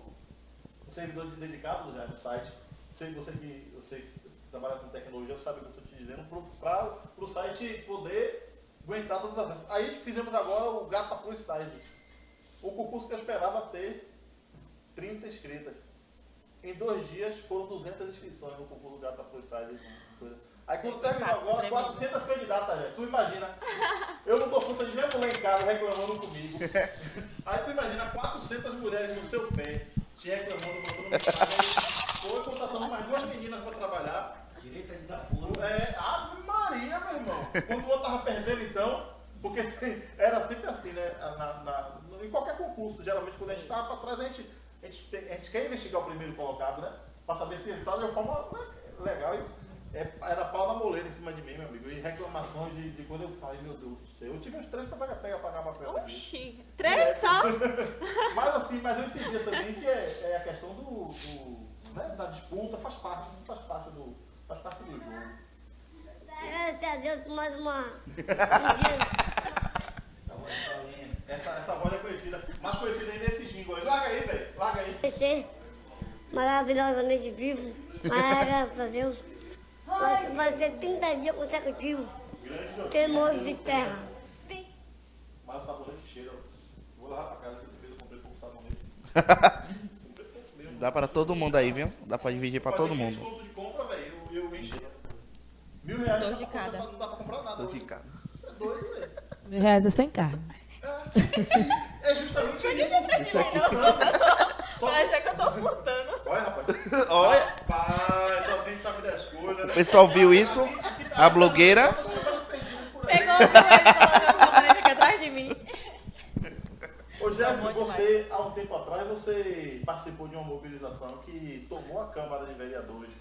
um servidor dedicado já no site. Sei você que você que trabalha com tecnologia, sabe o que eu estou te dizendo, para o site poder aguentar todos os acessos. Aí fizemos agora o Gata Plus Size. O concurso que eu esperava ter 30 inscritas. Em dois dias foram 200 inscrições no concurso Gata Plus Size. coisa. Aí quando terminou agora, tremendo. 400 candidatas já. Tu imagina. Eu não dou conta de minha mulher em casa reclamando comigo. Aí tu imagina 400 mulheres no seu pé, te reclamando, mandando mensagem. Foi contratando mais duas meninas para trabalhar. Direito a desaforo. É, Ave Maria, meu irmão. Quando o outro tava perdendo, então, porque era sempre assim, né? Na, na- em qualquer concurso, geralmente, quando a gente tava para trás, a gente, a, gente tem- a gente quer investigar o primeiro colocado, né? Para saber se ele tá de uma forma né, legal. E, é, era pau na moleira em cima de mim, meu amigo. E reclamações de, de quando eu falei, meu Deus do céu. Eu tive uns três para pegar, pegar, pagar papel. Oxi, três só? Mas assim, mas eu entendi também que é, é a questão do, do, né, da disputa, faz parte, faz parte do, faz parte do jogo. Graças a Deus, mais uma. Essa, essa voz é conhecida, mais conhecida ainda é esse jingle aí. Larga aí, velho, larga aí. de ser maravilhosamente vivo, mas graças a Deus, vai, ser 30 dias consecutivos, teimoso de terra. Mas o sabonete cheira. Vou levar pra casa, que eu comprei pouco sabonete. Dá pra todo mundo aí, viu? Dá pra dividir pra todo mundo. De compra, velho, eu, eu enchi. Mil reais Dois de cada. Não dá pra comprar nada. Tô hoje. ficando. É doido, velho. Mil reais é sem carne. É justamente isso. Isso aqui. Só acha que eu tô furtando. Olha, rapaz. Olha, Rapaz, só quem sabe das coisas, o né? pessoal viu isso? A blogueira. Pegou o meu aqui atrás de mim. Ô, Jeff, você, há um tempo atrás, você participou de uma mobilização que tomou a Câmara de Vereadores.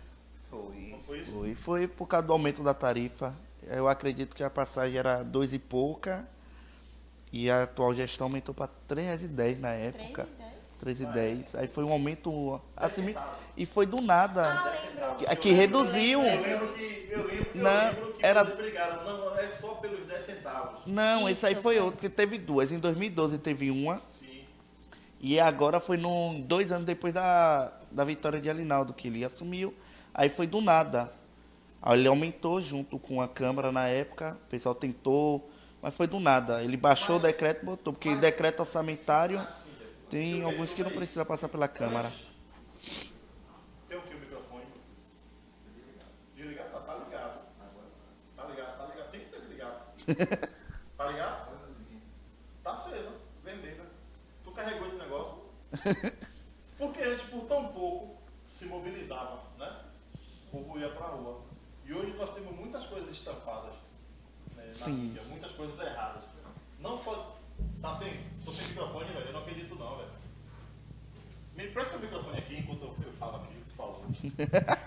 Foi. Não foi isso? Foi, foi por causa do aumento da tarifa. Eu acredito que a passagem era dois e pouca. E a atual gestão aumentou para R$ 3,10 na época. 3,10. Aí foi um aumento assim, e foi do nada. Ah, lembro. Que, que reduziu. Eu lembro que, eu lembro que, Não, eu lembro que era- brigaram. Não, é só pelos 10 centavos. Não, esse aí Isso, foi outro, que teve duas. Em 2012 teve uma. Sim. E agora foi num, dois anos depois da, da vitória de Alinaldo, que ele assumiu. Aí foi do nada. Aí ele aumentou junto com a Câmara na época. O pessoal tentou, mas foi do nada. Ele baixou o decreto e botou, porque decreto orçamentário tem alguns que não precisa passar pela Câmara. Tem o que o microfone? Desligado? Tá, tá ligado. Tá ligado, tá ligado. Tem que ter ligado. Tá ligado? Tá cedo. Beleza. Tu carregou esse negócio? Porque antes, por tão pouco, se mobilizava, né? O povo ia pra rua. E hoje nós temos muitas coisas estampadas Sim. muitas coisas erradas. Não só. Tá sem. Tô sem microfone, velho. Eu não acredito não, velho. Me presta o microfone aqui enquanto eu, eu falo aqui, por favor.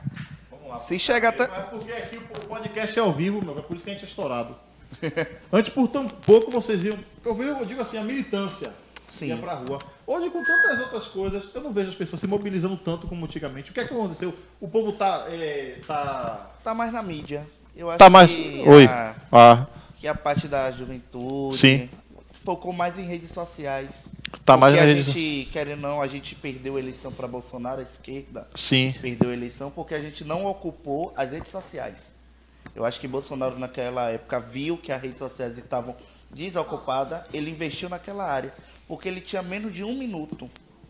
Vamos lá. Se chega até. Mas porque aqui o podcast é ao vivo, meu, é por isso que a gente é estourado. Antes, por tão pouco, vocês iam. Eu, vejo, eu digo assim, a militância Sim. ia pra rua. Hoje, com tantas outras coisas, eu não vejo as pessoas se mobilizando tanto como antigamente. O que é que aconteceu? O povo tá. é, tá... Tá mais na mídia. Eu acho Tá mais. que Oi. a, Ah, que a parte da juventude Sim. focou mais em redes sociais. tá mais Porque na a rede. gente, querendo ou não, a gente perdeu a eleição para Bolsonaro, a esquerda Sim. perdeu a eleição porque a gente não ocupou as redes sociais. Eu acho que Bolsonaro naquela época viu que as redes sociais estavam desocupadas, ele investiu naquela área, porque ele tinha menos de um minuto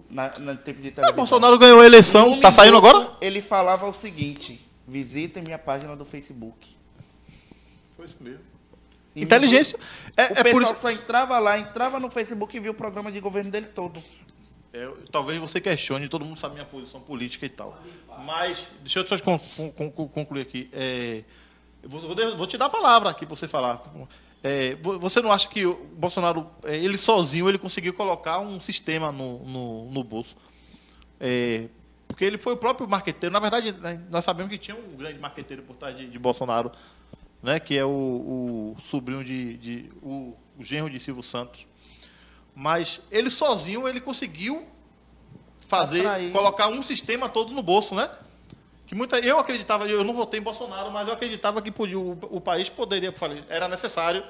na, no tempo de televisão. Bolsonaro ganhou a eleição, um tá saindo minuto, agora? Ele falava o seguinte: visitem minha página do Facebook. Foi isso mesmo. Inteligência. É, O é por pessoal isso. só entrava lá, entrava no Facebook e via o programa de governo dele todo. É, talvez você questione, todo mundo sabe minha posição política e tal. Mas, deixa eu só con- con- con- concluir aqui. É, vou, vou- te dar a palavra aqui para você falar. É, vo- você não acha que o Bolsonaro, é, ele sozinho, ele conseguiu colocar um sistema no, no, no bolso? É, porque ele foi o próprio marqueteiro. Na verdade, né, nós sabemos que tinha um grande marqueteiro por trás de, de Bolsonaro, né, que é o, o sobrinho de, de o, o genro de Silvio Santos. Mas ele sozinho ele conseguiu fazer, Atrair. colocar um sistema todo no bolso, né? Que muita, eu acreditava, eu não votei em Bolsonaro, mas eu acreditava que podia, o, o país poderia, falei, era necessário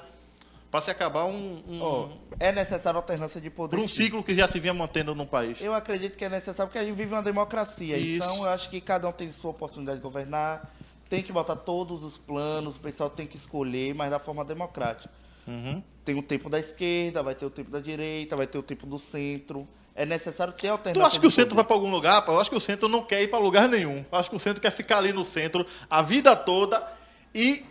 para se acabar um, um, Ó, é necessária alternância de poder. por um ciclo que já se vinha mantendo no país. Eu acredito que é necessário porque a gente vive uma democracia. Isso. Então eu acho que cada um tem sua oportunidade de governar. Tem que botar todos os planos, o pessoal tem que escolher, mas da forma democrática. Uhum. Tem o tempo da esquerda, vai ter o tempo da direita, vai ter o tempo do centro. É necessário ter Tu alternância. acha que o centro poder. vai para algum lugar? Eu acho que o centro não quer ir para lugar nenhum. Eu acho que o centro quer ficar ali no centro a vida toda e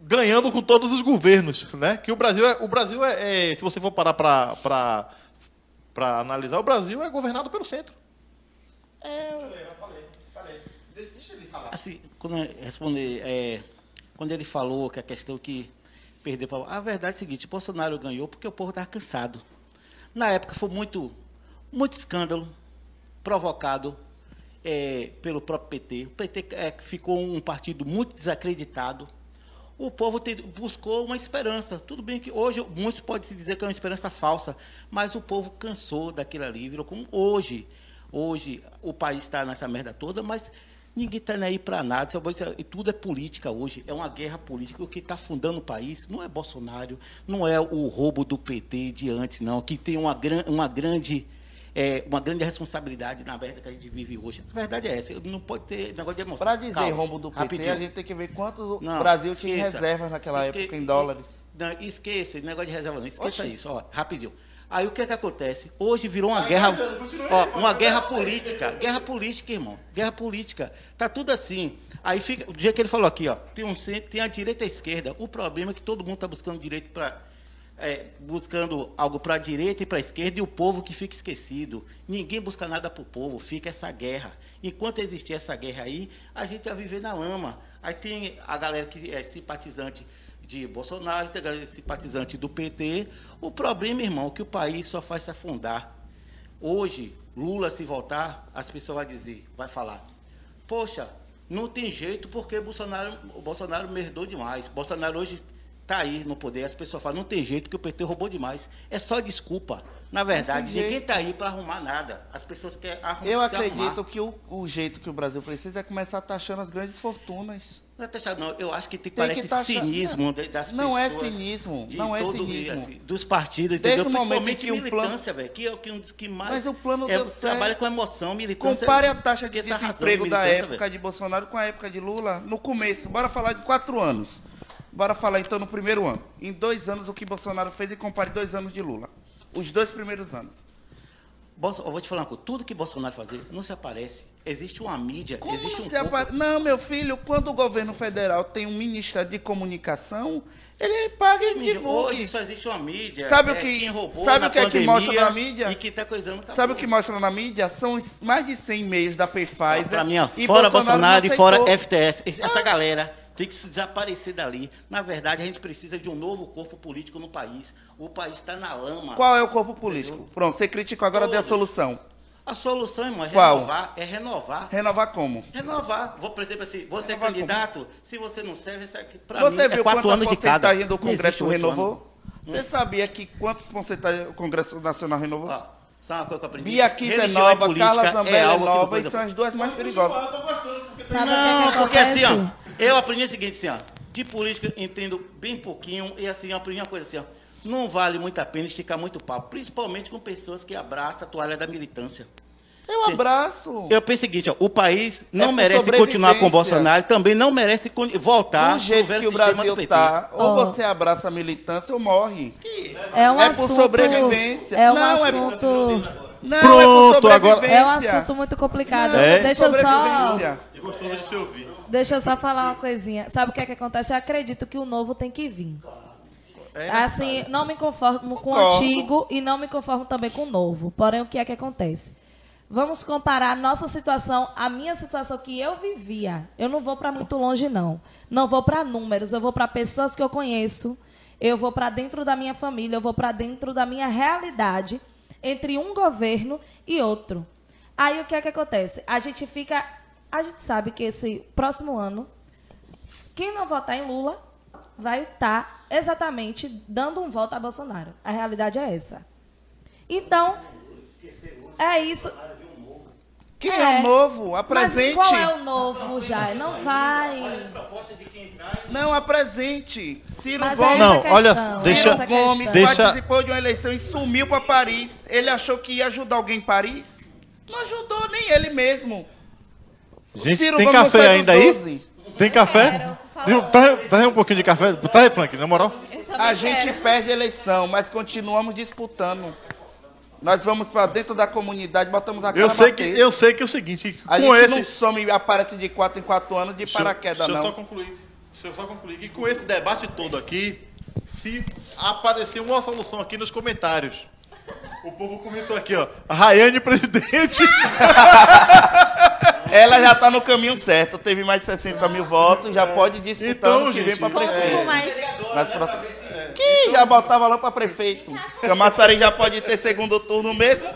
ganhando com todos os governos, né? Que o Brasil é, o Brasil é, é- se você for parar para analisar, o Brasil é governado pelo centro. Assim, quando responder, é, quando ele falou que a questão que perdeu para a verdade é a seguinte, Bolsonaro ganhou porque o povo estava cansado. Na época foi muito, muito escândalo provocado é, pelo próprio PT. O PT é, ficou um partido muito desacreditado. O povo te- buscou uma esperança. Tudo bem que hoje muitos podem se dizer que é uma esperança falsa, mas o povo cansou daquilo ali, virou como hoje. Hoje o país está nessa merda toda, mas ninguém está nem aí para nada. Vou dizer, E tudo é política hoje. É uma guerra política. O que está fundando o país não é Bolsonaro, não é o roubo do PT de antes, não, que tem uma, gran, uma grande. é, uma grande responsabilidade na merda que a gente vive hoje. A verdade é essa. Não pode ter negócio de emoção. Para dizer Calma, rombo do PT, rapidinho. a gente tem que ver quanto Não, o Brasil tinha esqueça. reservas naquela Esque- época em dólares. Não, esqueça, esse negócio de reserva não. Esqueça Oxi. isso, ó, rapidinho. Aí o que é que acontece? Hoje virou uma guerra, ó, uma guerra política, guerra política, irmão, guerra política. Tá tudo assim. Aí fica, do jeito que ele falou aqui, ó, tem um tem a direita e a esquerda. O problema é que todo mundo tá buscando direito para é, buscando algo para a direita e para a esquerda e o povo que fica esquecido. Ninguém busca nada para o povo, fica essa guerra. Enquanto existir essa guerra aí, a gente vai viver na lama. Aí tem a galera que é simpatizante de Bolsonaro, galera simpatizante do PT. O problema, irmão, é que o país só faz se afundar. Hoje, Lula se voltar, as pessoas vão dizer, vai falar, poxa, não tem jeito porque Bolsonaro, o Bolsonaro merdou demais. Bolsonaro hoje está aí no poder. As pessoas falam, não tem jeito porque o PT roubou demais. É só desculpa. Na verdade, ninguém está aí para arrumar nada. As pessoas querem arrumar. Eu acredito arrumar. que o, o jeito que o Brasil precisa é começar taxando as grandes fortunas. Não é taxado, não. Eu acho que tem, que parece taxar- cinismo de- das Não é pessoas. cinismo, não é cinismo. assim, dos partidos, Desde entendeu? o momento que um plano- militância, velho, que é o que um dos que mais Mas o plano é, trabalha com emoção, militância. Compare a taxa de desemprego da militância, época velho. de Bolsonaro com a época de Lula. No começo, bora falar de quatro anos. Bora falar então no primeiro ano. Em dois anos, o que Bolsonaro fez e compare dois anos de Lula. Os dois primeiros anos. Bolso- eu vou te falar uma coisa, tudo que Bolsonaro fazia não se aparece. Existe uma mídia, Como existe não um corpo- apare- Não, meu filho, quando o governo federal tem um Ministério de Comunicação, ele paga e divulga. Hoje só existe uma mídia. Sabe o é, que- roubou sabe o que é que mostra na mídia? E que tá coisando. acabou. Sabe o que mostra na mídia? São mais de 100 e-mails da Pfizer. Pra mim, ó, e fora não Bolsonaro e fora FTS. Essa galera tem que desaparecer dali. Na verdade, a gente precisa de um novo corpo político no país. O país está na lama. Qual é o corpo político? Pronto, você criticou, agora dê a solução. A solução, irmão, é Qual? renovar. É renovar. Renovar como? Renovar. Vou, por exemplo, assim, você é candidato, se você não serve, isso aqui, pra Você mim, viu é quatro quanta anos de cada. do Congresso renovou? anos. Você sabia que quantos porcentagem o Congresso Nacional renovou? Ó, sabe uma coisa que eu aprendi? Bia Kiss é nova, política Carla é Zambelli é não nova e são as duas mais perigosas. Eu tô gostando, porque Sabe Não, é porque acontece? assim, ó, eu aprendi o seguinte, assim, ó, de política entendo bem pouquinho e assim, eu aprendi uma coisa assim, ó, não vale muito a pena esticar muito papo, principalmente com pessoas que abraçam a toalha da militância. Eu abraço. Eu penso o seguinte, ó, o país não É por merece continuar com o. Bolsonaro, também não merece voltar Do jeito velho que o Brasil do PT. tá, ou Ó. você abraça a militância ou morre. É um É por assunto, sobrevivência. É um Não, é- assunto. Não, Pronto, é por agora- sobrevivência. É um assunto muito complicado. Não, É? Deixa eu só. é gostoso de se ouvir. Deixa eu só falar uma coisinha. Sabe o que é que acontece? Eu acredito que o novo tem que vir. Assim, não me conformo com o antigo e não me conformo também com o novo. Porém, o que é que acontece? Vamos comparar a nossa situação, a minha situação que eu vivia. Eu não vou para muito longe, não. Não vou para números, eu vou para pessoas que eu conheço. Eu vou para dentro da minha família, eu vou para dentro da minha realidade entre um governo e outro. Aí o que é que acontece? A gente fica, a gente sabe que esse próximo ano quem não votar em Lula vai estar exatamente dando um voto a Bolsonaro. A realidade é essa. Então, é isso. Quem é, o novo? Apresente. Mas qual é o novo, Jair? Não vai. Não, apresente. Ciro Mas é Gomes. essa Não, questão, olha, é deixa- Ciro Gomes. Deixa- participou de uma eleição e sumiu para Paris. Ele achou que ia ajudar alguém em Paris? Não ajudou nem ele mesmo. Gente, Ciro tem Gomes não café ainda dos aí? 12. Tem café? Traz, traz um pouquinho de café. Traz, Frank, na moral. A gente quero. perde a eleição, mas continuamos disputando. Nós vamos para dentro da comunidade, botamos a cara Eu sei, que, eu sei que é o seguinte, A com gente esse... não some e aparece de 4 em 4 anos de Deixa eu- paraquedas, deixa eu não. só concluir. Deixa eu só concluir que com esse debate todo aqui, se aparecer uma solução aqui nos comentários. O povo comentou aqui, ó. Rayane presidente. Ela já está no caminho certo, teve mais de 60 mil votos, já pode disputar Então, ano que vem gente, para Como prefeito. mais? Nas próximas... Que já botava lá para prefeito. Camaçari já pode ter segundo turno mesmo,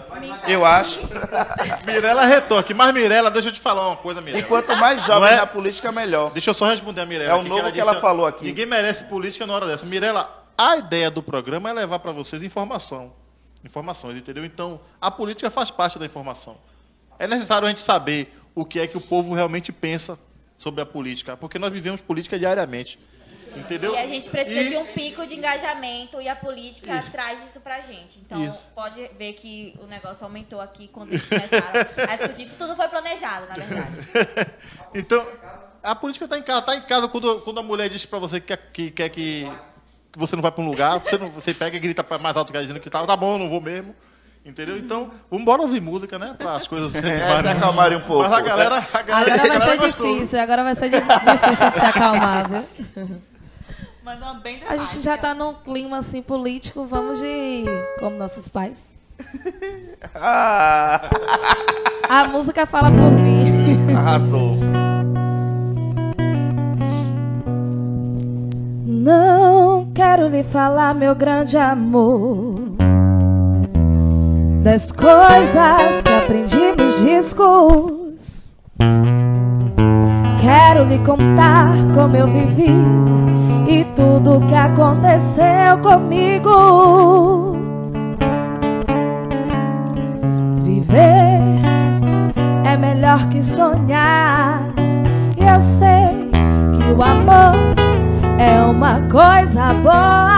eu acho. Mirela retoque. Mas Mirela, deixa eu te falar uma coisa, E Mirela. quanto mais jovem é- na política, melhor. Deixa eu só responder a Mirella. É o novo que disse, ela ó, falou aqui. Ninguém merece política na hora dessa. Mirella, a ideia do programa é levar para vocês informação. Informações, entendeu? Então, a política faz parte da informação. É necessário a gente saber o que é que o povo realmente pensa sobre a política, porque nós vivemos política diariamente. Entendeu? E a gente precisa E- de um pico de engajamento e a política traz isso pra gente. Então, Isso. pode ver que o negócio aumentou aqui quando eles começaram a discutir. Isso tudo foi planejado, na verdade. então, a política está em casa. Está em casa quando, quando a mulher diz para você que quer que, que, que você não vai para um lugar, você, não, você pega e grita mais alto que ela dizendo que tá, tá bom, não vou mesmo. Entendeu? Então, vamos embora ouvir música, né? Para as coisas se É, se animarem. acalmarem um pouco. Mas a galera. A galera, Agora vai galera ser gostou. difícil, agora vai ser di- difícil de se acalmar, viu? Mandou uma bem A gente já tá num clima assim político, vamos de como nossos pais. Ah, A música fala por mim. arrasou. Não quero lhe falar, meu grande amor, das coisas que aprendi nos discos. Quero lhe contar como eu vivi e tudo que aconteceu comigo. Viver é melhor que sonhar. Eu sei que o amor é uma coisa boa,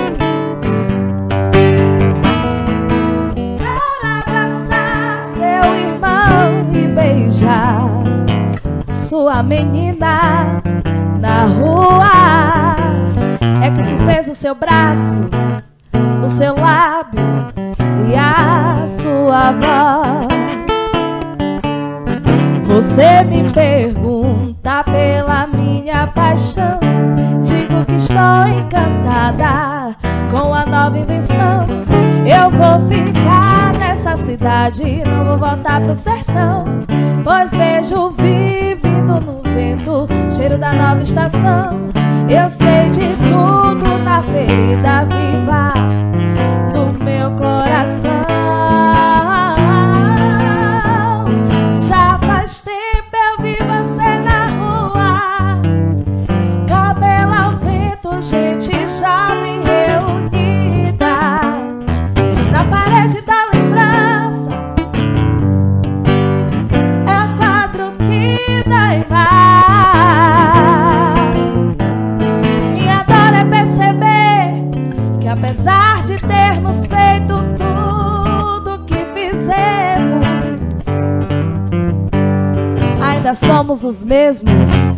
Beijar sua menina na rua. É que se fez o seu braço, o seu lábio e a sua voz. Você me pergunta pela minha paixão. Digo que estou encantada com a nova invenção. Eu vou ficar nessa cidade, não vou voltar pro sertão. Pois vejo vivindo no vento, cheiro da nova estação. Eu sei de tudo na ferida somos os mesmos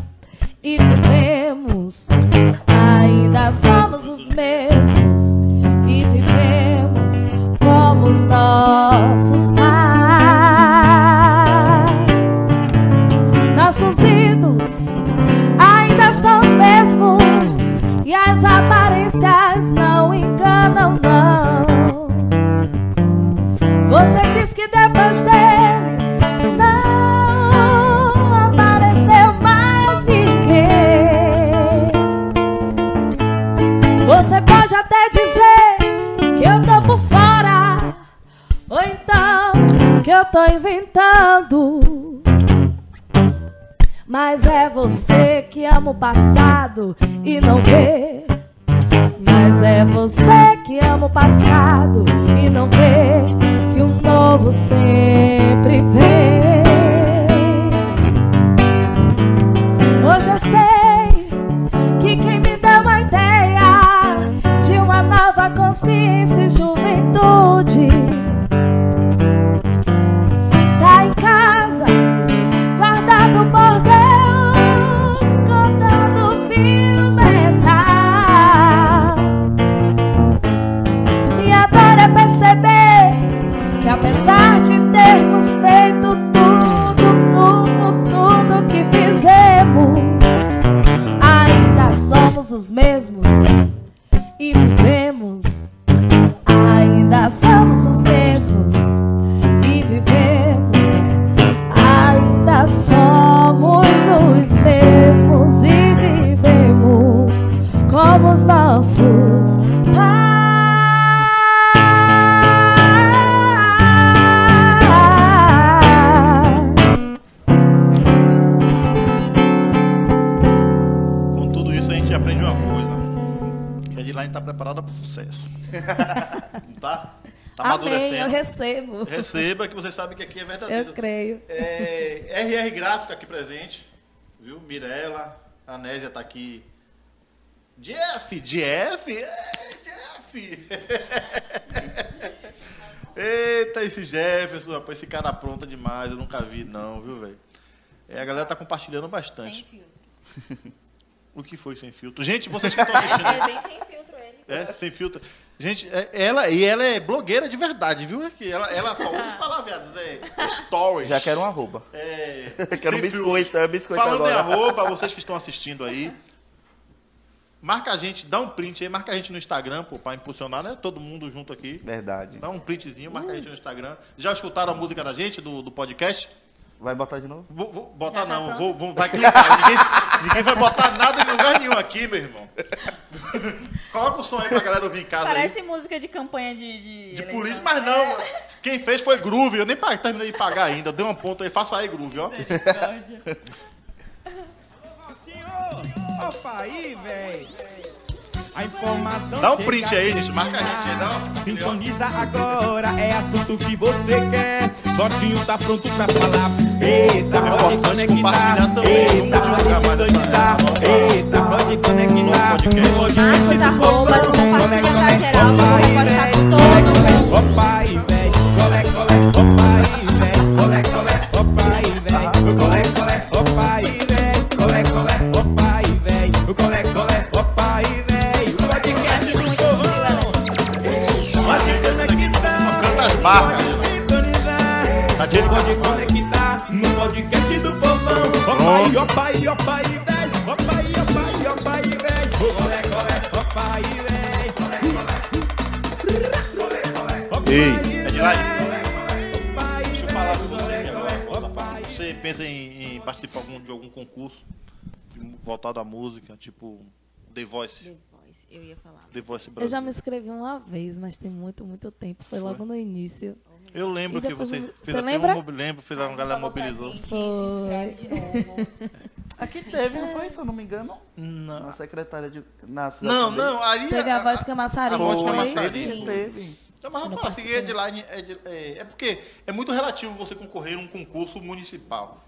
recebo. Receba que você sabe que aqui é verdadeiro. Eu creio. É, RR Gráfica aqui presente, viu? Mirella, a Nésia tá aqui Jeff, Jeff, é, Jeff. Eita, esse Jefferson, rapaz, esse cara apronta demais, eu nunca vi não, viu, velho? É, a galera tá compartilhando bastante. Sem filtro. O que foi sem filtro? Gente, vocês que estão assistindo. É bem sem filtro. É, sem filtro. Gente, é- ela, e ela é blogueira de verdade, viu? É que Ela, ela só usa os palavreados, é stories. Já quero um arroba. É, Quero um sem biscoito, é biscoito Falando agora. em arroba, vocês que estão assistindo aí, marca a gente, dá um print aí, marca a gente no Instagram, pô, pra impulsionar, né? Todo mundo junto aqui. Verdade. Dá um printzinho, marca a gente no Instagram. Já escutaram a música da gente, do, do podcast? Vai botar de novo? Vou, vou botar Já tá não, pronto? vou, vou- vai clicar. ninguém, ninguém vai botar nada em lugar nenhum aqui, meu irmão. Coloca o som aí pra galera ouvir em casa Parece aí. música de campanha de. De, De polícia, mas não. Quem fez foi Groove. Eu nem pa- terminei de pagar ainda. Deu um ponto aí, faça aí, Groove, ó. Opa aí, véi. A informação Dá um print aí, gente. Marca a gente aí, dá Sintoniza agora, é assunto que você quer. Botinho tá pronto pra falar. Eita, É pode conectar. Eita, Vamos pode sintonizar. Eita, pode conectar. No podcast do povão. compartilha Colé, pra geral, aí, postar véi. com todo Colé, mundo. Opa aí, véi. Colé, colé, sintonizar. Tá tirando- Pode conectar no podcast do povão. Opa opa aí, opa. Opa aí, opa aí, opa opa Ei, é de lá. Deixa eu falar com você pensa em, em participar de algum concurso voltado à música, tipo The Voice? Voice, eu ia falar. The Voice Eu já me inscrevi uma vez, mas tem muito, muito tempo. Foi logo no início. Eu lembro que você eu- fez você lembra? Um, lembro, fez uma galera mobilizou. gente, Se inscreve de novo. Aqui teve, não foi, se eu não me engano? Não. Na secretária de. Na Não, não, ali. Teve a voz Camaçari. a voz foi? Camaçari. Teve, Sim. teve. Então, mas falo assim, participei. headline é, de- é, é porque é muito relativo você concorrer num concurso municipal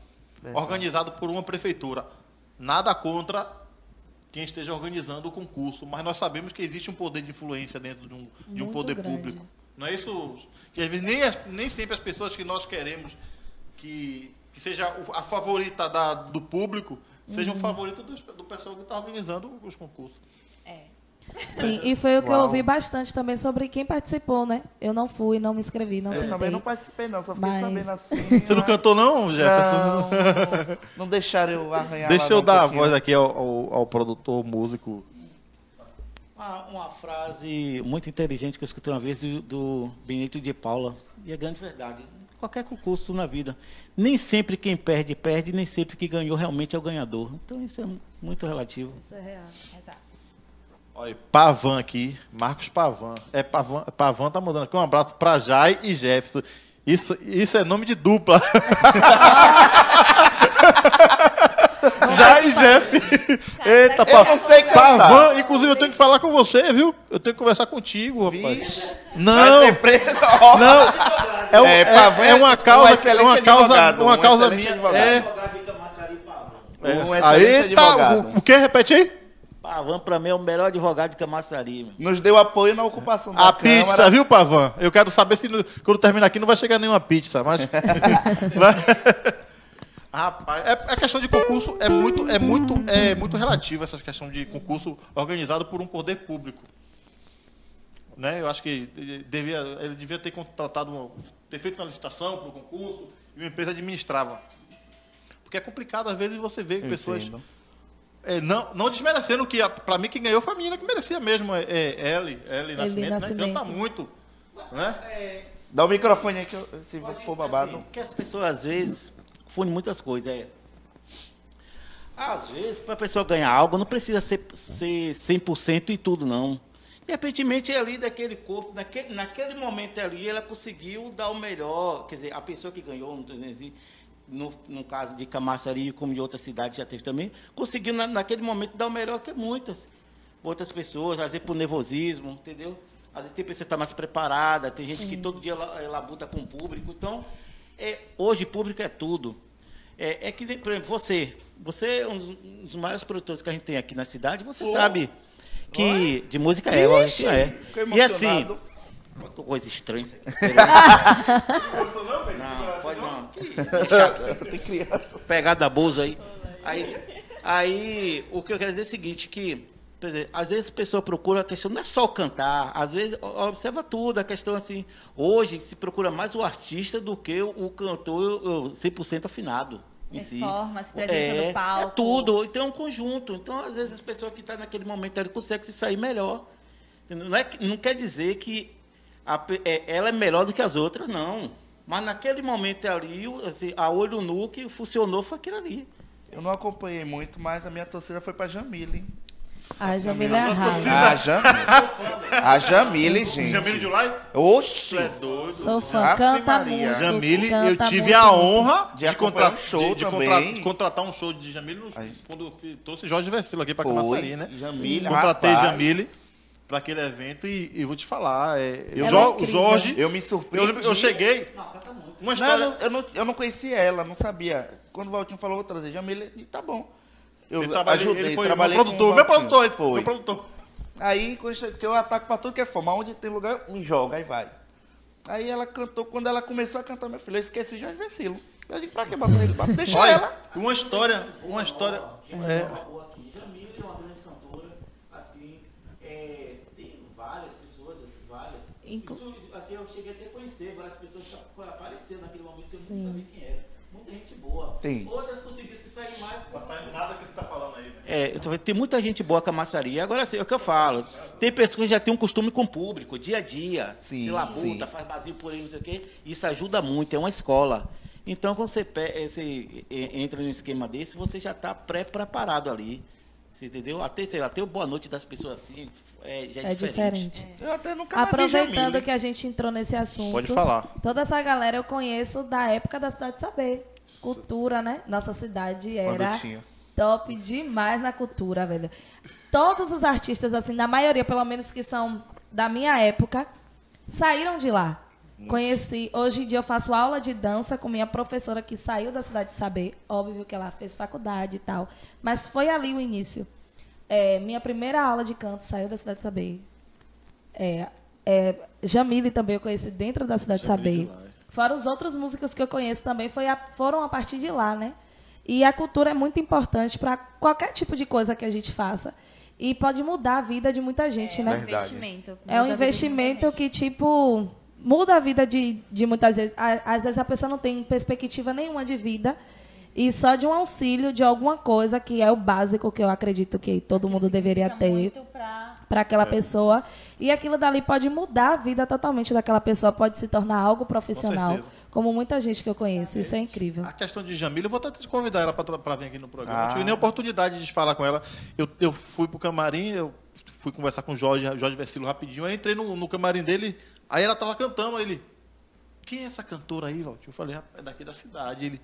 organizado por uma prefeitura. Nada contra quem esteja organizando o concurso, mas nós sabemos que existe um poder de influência dentro de um, de um poder grande. público. Não é isso? Que às vezes nem, nem sempre as pessoas que nós queremos que, que seja a favorita da, do público sejam Uhum. favorita do, do pessoal que está organizando os concursos. Sim, e foi o que eu Uau. ouvi bastante também sobre quem participou, né? Eu não fui, não me inscrevi, não Eu tentei. também não participei, não, só fiquei Mas- sabendo assim. Você não cantou não, Jefferson? Não, não deixaram eu arranhar Deixa lá eu um dar a voz aqui ao, ao, ao produtor, músico. Uma, uma frase muito inteligente que eu escutei uma vez do, do Benito de Paula, e é grande verdade. Qualquer concurso na vida, nem sempre quem perde, perde, nem sempre quem ganhou realmente é o ganhador. Então isso é muito relativo. Isso é real. Exato. Olha, Pavan aqui, Marcos Pavan. É Pavan, Pavan tá mandando aqui um abraço pra Jai e Jefferson. Isso, isso é nome de dupla. Jai e Jeff. Eita, Eu Pavan. não sei cantar. Pavan, inclusive eu tenho que falar com você, viu? Eu tenho que conversar contigo, rapaz. Vixe. Não, não. É, um- É, é- Pavan é uma é um causa, é excelente uma causa, advogado, uma um causa excelente minha. advogado. É, Um é. excelente Aí tá, advogado. o, o que? Repete aí? Pavan, para mim, é o melhor advogado de Camaçari. meu. Nos deu apoio na ocupação da A Câmara. pizza, viu, Pavan? Eu quero saber se quando terminar aqui não vai chegar nenhuma pizza, mas. Rapaz, é, a questão de concurso é muito, é muito, é muito relativa essa questão de concurso organizado por um poder público. Né? Eu acho que ele devia, ele devia ter contratado, uma- ter feito uma licitação para o concurso e uma empresa administrava. Porque é complicado, às vezes, você ver pessoas. Entendo. É, não, não desmerecendo que, a- pra mim, quem ganhou foi a menina que merecia mesmo. É, é Ellie, Ellie Nascimento, Nascimento. né? Canta muito. Né? Dá o microfone aí que eu, se for babado. Assim, porque as pessoas, às vezes, confundem muitas coisas. É. Às vezes, para a pessoa ganhar algo, não precisa ser, ser 100% e tudo, não. De repente, ali daquele corpo, naquele, naquele momento ali, ela conseguiu dar o melhor. Quer dizer, a pessoa que ganhou, não estou dizendo assim, no, no caso de Camaçari, como de outras cidades já teve também, conseguiu na, naquele momento dar o melhor que muitas outras pessoas, às vezes por nervosismo, entendeu? Às vezes tem pessoa que está mais preparada, tem gente que todo dia ela, ela luta com o público. Então, é, hoje público é tudo. É, é que, por exemplo, você, você é um dos- maiores produtores que a gente tem aqui na cidade, você sabe. que de música é, eu acho que é. E assim, coisa estranha isso aqui. Não, pode não. Que Tem criança. Pegada da bolsa aí. Aí, aí, o que eu quero dizer é o seguinte, que, quer dizer, às vezes a pessoa procura a questão, não é só cantar, às vezes observa tudo, a questão assim, hoje se procura mais o artista do que o, o cantor o 100% afinado. Em si. Performance, presença é, no palco. É tudo, então é um conjunto. Então, às vezes, as pessoas que estão naquele momento ali conseguem se sair melhor. Não, é, não quer dizer que a é, ela é melhor do que as outras, não. Mas naquele momento ali, assim, a olho nu que funcionou foi aquilo ali. Eu não acompanhei muito, mas a minha torcida foi pra Jamile. A Jamila arrasa. A Jamile. A Jamile, gente. Jamile July? Oxi. Tu é doido. Sou fã, canta Maria. muito. Jamile, eu tive muito, a honra De de, acompanhar contra- um show de- de também. contratar um show de Jamile quando eu trouxe Jorge Vecilo aqui pra Camaçari, né? Jamile, Contratei rapaz. Jamile para aquele evento e, e vou te falar, é, Eu- Jo- é o. Jorge, Eu me eu, surpreendi. lembro- eu cheguei, uma Não, história... eu, não, eu, não, eu não conhecia ela, não sabia. Quando o Valtinho falou, vou trazer Jamile, e tá bom. Eu ele, ajudei, ele foi trabalhei meu com o produtor, meu produtor, Foi. meu produtor. Aí, que eu ataco pra tudo que é forma, onde tem lugar, me joga, aí vai. Aí ela cantou, quando ela começou a cantar, meu filho, eu esqueci Jorge Vecilo. Eu disse, pra que botar ele? Deixa Olha, ela. uma história, uma história... É, Jamila é uma grande cantora, assim, é, tem várias pessoas, assim, várias. Inclu- Isso, assim, eu cheguei até a conhecer várias pessoas que apareceram naquele momento que eu Sim. não sabia quem era. Muita gente boa. Tem. Outras conseguiram se sair mais. Tá saindo nada que você tá falando aí, velho. É, eu tô vendo, tem muita gente boa com a maçaria. Agora, assim, é o que eu falo. Tem pessoas que já têm um costume com o público, dia a dia. Sim, Se labuta, faz barzinho por aí, não sei o quê. Isso ajuda muito, é uma escola. Então, quando você, eh, você eh, entra num esquema desse, você já está pré-preparado ali. Você entendeu? Até, sei lá, até o boa noite das pessoas assim é, já é, É diferente. Eu até nunca Aproveitando que a gente entrou nesse assunto. Pode falar. Toda essa galera eu conheço da época da Cidade de Saber. Cultura, né? Nossa cidade era top demais na cultura, velho. Todos os artistas, assim, na maioria, pelo menos que são da minha época, saíram de lá. Conheci. Hoje em dia eu faço aula de dança com minha professora que saiu da Cidade de Saber. Óbvio que ela fez faculdade e tal. Mas foi ali o início. É, minha primeira aula de canto saiu da Cidade de Saber. É, é, Jamile também eu conheci dentro da Cidade de Saber. Fora os outros músicos que eu conheço também foi a- foram a partir de lá, né? E a cultura é muito importante para qualquer tipo de coisa que a gente faça. E pode mudar a vida de muita gente, É um né? Verdade. investimento. É um investimento gente. que, tipo, muda a vida de, de muitas vezes. Às vezes a pessoa não tem perspectiva nenhuma de vida e só de um auxílio de alguma coisa que é o básico que eu acredito que todo mundo deveria ter para aquela pessoa. E aquilo dali pode mudar a vida totalmente daquela pessoa, pode se tornar algo profissional, como muita gente que eu conheço. Isso é incrível. A questão de Jamila, eu vou até te convidar ela para vir aqui no programa. Ah. Não tive nem oportunidade de falar com ela. Eu, eu fui pro camarim, eu fui conversar com o Jorge, Jorge Vecilo rapidinho. Aí entrei no, no camarim dele, aí ela tava cantando, aí ele. Quem é essa cantora aí, Valtinho? Eu falei, rapaz, é daqui da cidade. Ele.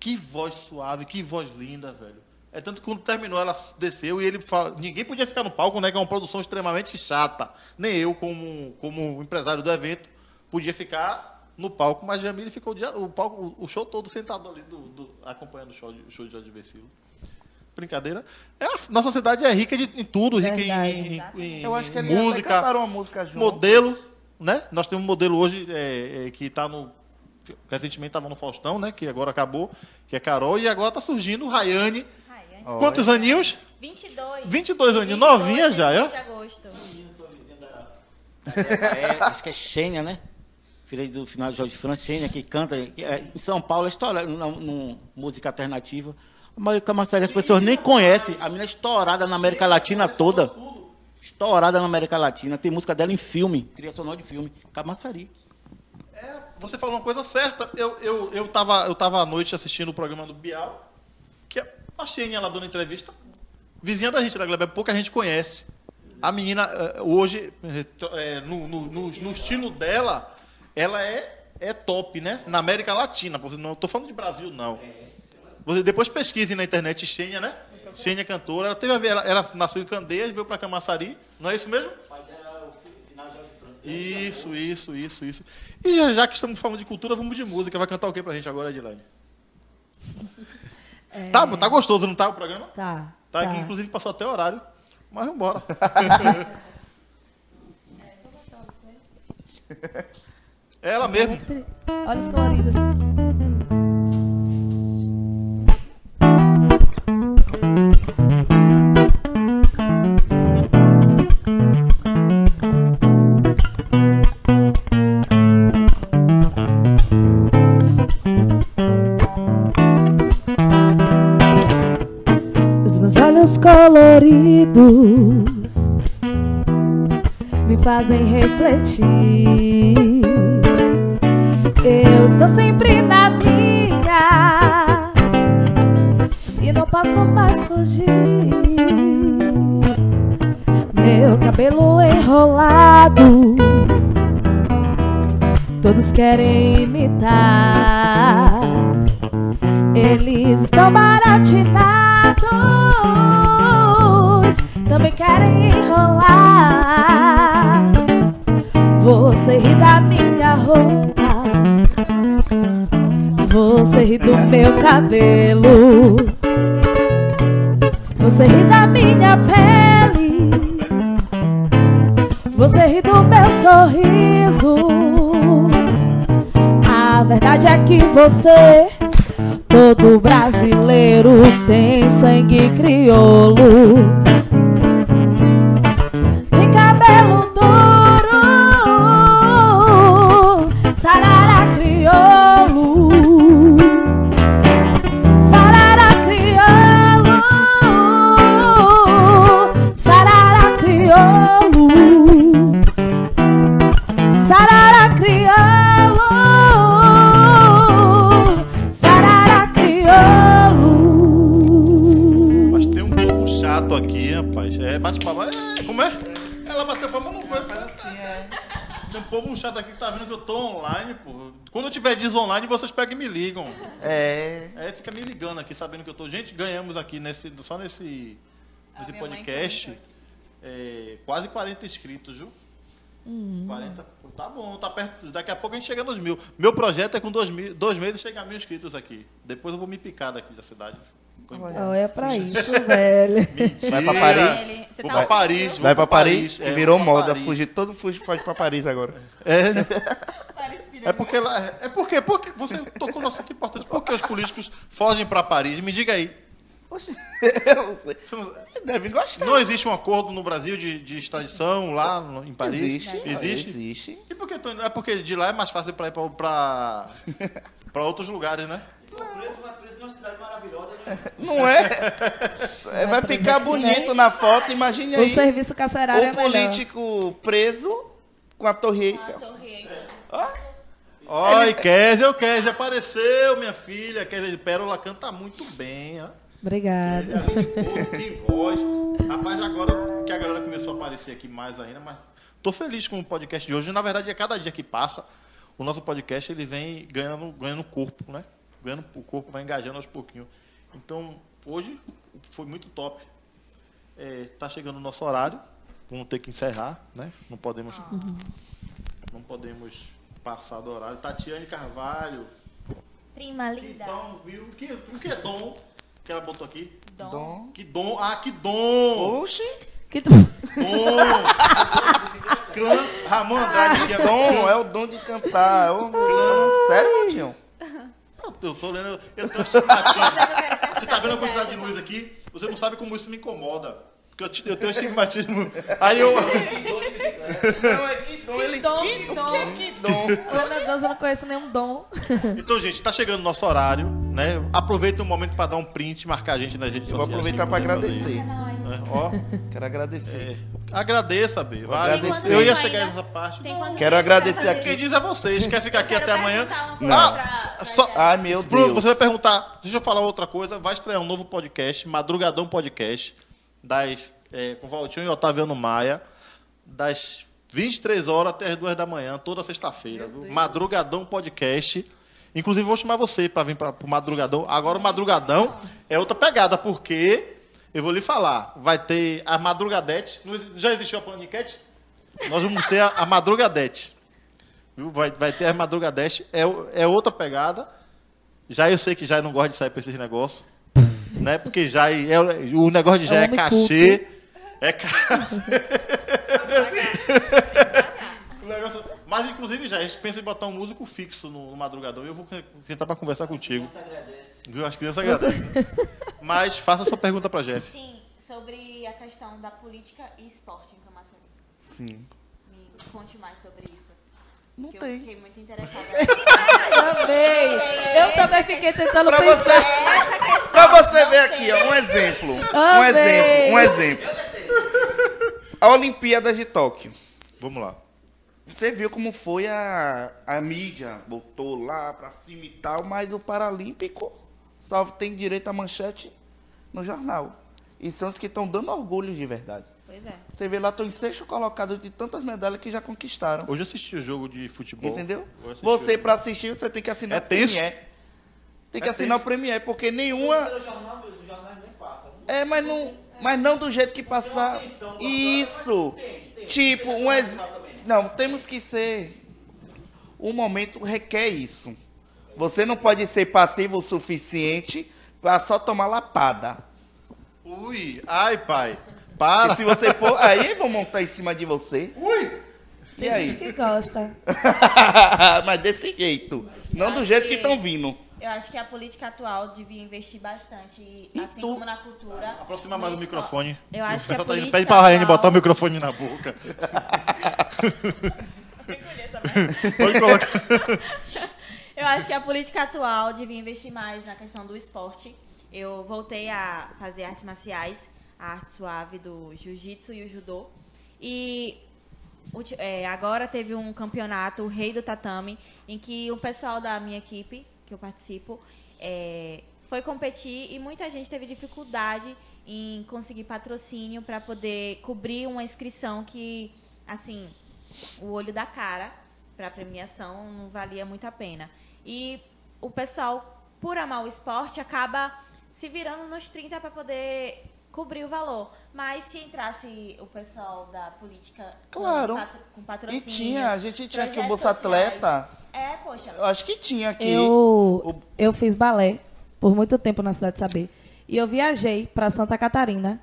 Que voz suave, que voz linda, velho. É tanto que quando terminou, ela desceu e ele fala. Ninguém podia ficar no palco, né? Que é uma produção extremamente chata. Nem eu, como, como empresário do evento, podia ficar no palco, mas Jamile ficou o, dia- o palco, o, show todo sentado ali, do, do- acompanhando o show, de- o show de Jorge Vecilo. Brincadeira. É, nossa cidade é rica de, em tudo, rica em, Verdade. em- em- Eu acho que em eles música, cantaram uma música junto. modelo, né? Nós temos um modelo hoje é, é, que está no. Recentemente estava no Faustão, né? Que agora acabou, que é Carol, e agora está surgindo Rayane. Rayane. Olha. Quantos aninhos? 22. 22 aninhos, novinha já, ó. de agosto. É, acho que é Xênia, né? Filha do final de Jorge França, Xênia, que canta. que é, em São Paulo é estourada, numa, música alternativa. A maioria Camaçari as pessoas nem conhecem. A menina é estourada na América Latina toda. Estourada na América Latina. Tem música dela em filme, trilha sonora de filme. Camaçari. É, você falou uma coisa certa. Eu, eu, eu, tava, eu tava à noite assistindo o programa do Bial, que a Xenia lá dando entrevista, vizinha da gente, da Gleba, pouca gente conhece. A menina, eh, hoje, eh, eh, no, no, no- no estilo dela, ela é, é top, né? Na América Latina. Não estou falando de Brasil, não. Você depois pesquise na internet Xenia, né? Xenia cantora. Ela, teve a ver, ela, ela nasceu em Candeias, veio para Camaçari. Não é isso mesmo? Isso, isso, isso, isso. E já, já que estamos falando de cultura, vamos de música. Vai cantar o que pra gente agora, Edilane? Tá, tá gostoso, não tá o programa? Tá. Tá, tá. inclusive passou até o horário. Mas vambora. Ela mesmo. Olhos coloridos. Fazem refletir. Eu estou sempre na minha e não posso mais fugir. Meu cabelo enrolado, todos querem imitar. Eles estão baratinados, também querem enrolar. Você ri do meu cabelo, você ri da minha pele, você ri do meu sorriso. A verdade é que você Todo brasileiro tem sangue crioulo. Chato aqui que tá vendo que eu tô online, pô. Quando eu tiver dias online, vocês pegam e me ligam. É. É, fica me ligando aqui, sabendo que eu tô. Gente, ganhamos aqui nesse, só nesse, nesse podcast é, quase 40 inscritos, viu? 40, pô, tá bom, tá perto. Daqui a pouco a gente chega nos mil. Meu projeto é com dois, mil, dois meses chegar a mil inscritos aqui. Depois eu vou me picar daqui da cidade. Olha pra isso, velho. Vai pra Paris. Você Vou tá pra Paris. Vai pra Paris, é, que virou moda. Paris. Fugir, todo mundo foge pra Paris agora. É, né? É porque lá. É porque, porque você tocou no assunto importante. Por que os políticos fogem para Paris? Me diga aí. Poxa, eu sei. Você não- Deve gostar. Não existe um acordo no Brasil de, de extradição lá no- em Paris? Existe. Existe? Existe. E por que é porque de lá é mais fácil para ir para para outros lugares, né? Não é? É, Vai ficar bonito na foto, imagine O aí. serviço carcerário é O melhor. político preso com a Torre Eiffel. Oi, Kézia, o Kézia apareceu, minha filha. Kézia de Pérola canta muito bem, ó. Obrigada. Tem voz. Rapaz, agora que a galera começou a aparecer aqui mais ainda, mas tô feliz com o podcast de hoje. Na verdade, a cada dia que passa, o nosso podcast ele vem ganhando, ganhando corpo, né? Ganhando o corpo, vai engajando aos pouquinhos. Então, hoje foi muito top. É, tá chegando o nosso horário. Vamos ter que encerrar, né? Não podemos, não podemos passar do horário. Tatiane Carvalho, Prima que linda. dom, viu? Que, o que é dom? Que ela botou aqui? Dom. Que dom? Ah, que dom! Oxi. Que tu- Dom! Clã Ramon Andrade. que é Dom é o dom de cantar. É o- Sério, Valtinho? Eu tô lendo, eu tenho estigmatismo. Você tá vendo a quantidade de luz aqui? Você não sabe como isso me incomoda. Porque eu, te- eu tenho estigmatismo. Aí eu. Não, é que dom. Ele dom, que, que dom. que, que dom. Oh, meu Deus, eu não conheço nenhum dom. Então, gente, tá chegando o nosso horário, né? Aproveita o momento pra dar um print, marcar a gente nas redes Eu vou aproveitar fazer agradecer. Né? Ó, Quero agradecer. agradeça, B. Vai. agradecer. Eu ia chegar nessa parte. Quero agradecer aqui. Quem diz é vocês. Quer ficar aqui até amanhã? Não. pra- pra Só-. Ai, meu Bruno, Deus. você vai perguntar. Deixa eu falar outra coisa. Vai estrear um novo podcast, Madrugadão Podcast, das, é, com Valtinho e Otaviano Maia, das 23 horas até as 2 da manhã, toda sexta-feira. Madrugadão Podcast. Inclusive, vou chamar você para vir para o Madrugadão. Agora, o Madrugadão é outra pegada, porque eu vou lhe falar. Vai ter a Madrugadete. Já existiu a Paniquete? Nós vamos ter a, a Madrugadete. Viu? Vai, vai ter a Madrugadete. É, é outra pegada. Já eu sei que já não gosta de sair para esses negócios. né? Porque já é, o negócio de já É é cachê. É caro. O negócio- Mas, inclusive, já, a gente pensa em botar um músico fixo no, no madrugadão e eu vou tentar para conversar contigo. Viu? As crianças agradecem. Mas faça a sua pergunta pra Jeff. Sim, sobre a questão da política e esporte em Camaçari. Sim. Me conte mais sobre isso. Não que Eu tem. fiquei muito interessada. Também. Eu também fiquei tentando Pra pensar. você, Essa questão pra você ver tem. aqui, ó, um exemplo. Um exemplo, um exemplo. A Olimpíada de Tóquio. Vamos lá. Você viu como foi a, a mídia, botou lá pra cima e tal, mas o Paralímpico só tem direito à manchete no jornal. E são os que estão dando orgulho de verdade. Pois é. Você vê lá, estão em sexto colocado de tantas medalhas que já conquistaram. Hoje eu assisti o jogo de futebol. Entendeu? Você, pra assistir, você tem que assinar É o tenso. Premiere. Tem que É assinar tenso. o Premiere, porque nenhuma. É, mas não, mas não do jeito que passar. Isso. Tipo, um ex... Não, temos que ser. O momento requer isso. Você não pode ser passivo o suficiente pra só tomar lapada. Ui, ai, pai. E Para. se você for, aí vão montar em cima de você. Ui. E Tem aí? gente que gosta. mas desse jeito. Não do jeito que estão vindo. Eu acho que a política atual devia investir bastante, E assim tu? como na cultura. Aproxima mais o microfone. Eu acho que a tá política Pede pra Raine atual- botar o microfone na boca. Pode colocar. Eu acho que a política atual devia investir mais na questão do esporte. Eu voltei a fazer artes marciais, a arte suave do jiu-jitsu e o judô. E é, agora teve um campeonato, o Rei do Tatame, em que o pessoal da minha equipe, que eu participo, é, foi competir e muita gente teve dificuldade em conseguir patrocínio para poder cobrir uma inscrição que, assim, o olho da cara para premiação não valia muito a pena. E o pessoal, por amar o esporte, acaba se virando nos 30 para poder cobrir o valor. Mas se entrasse o pessoal da política com Claro. patro- com E patrocínios, tinha, a gente tinha aqui o Bolsa sociais. Atleta. É, poxa. Eu acho que tinha aqui. Eu, eu fiz balé por muito tempo na Cidade de Saber. E eu viajei para Santa Catarina.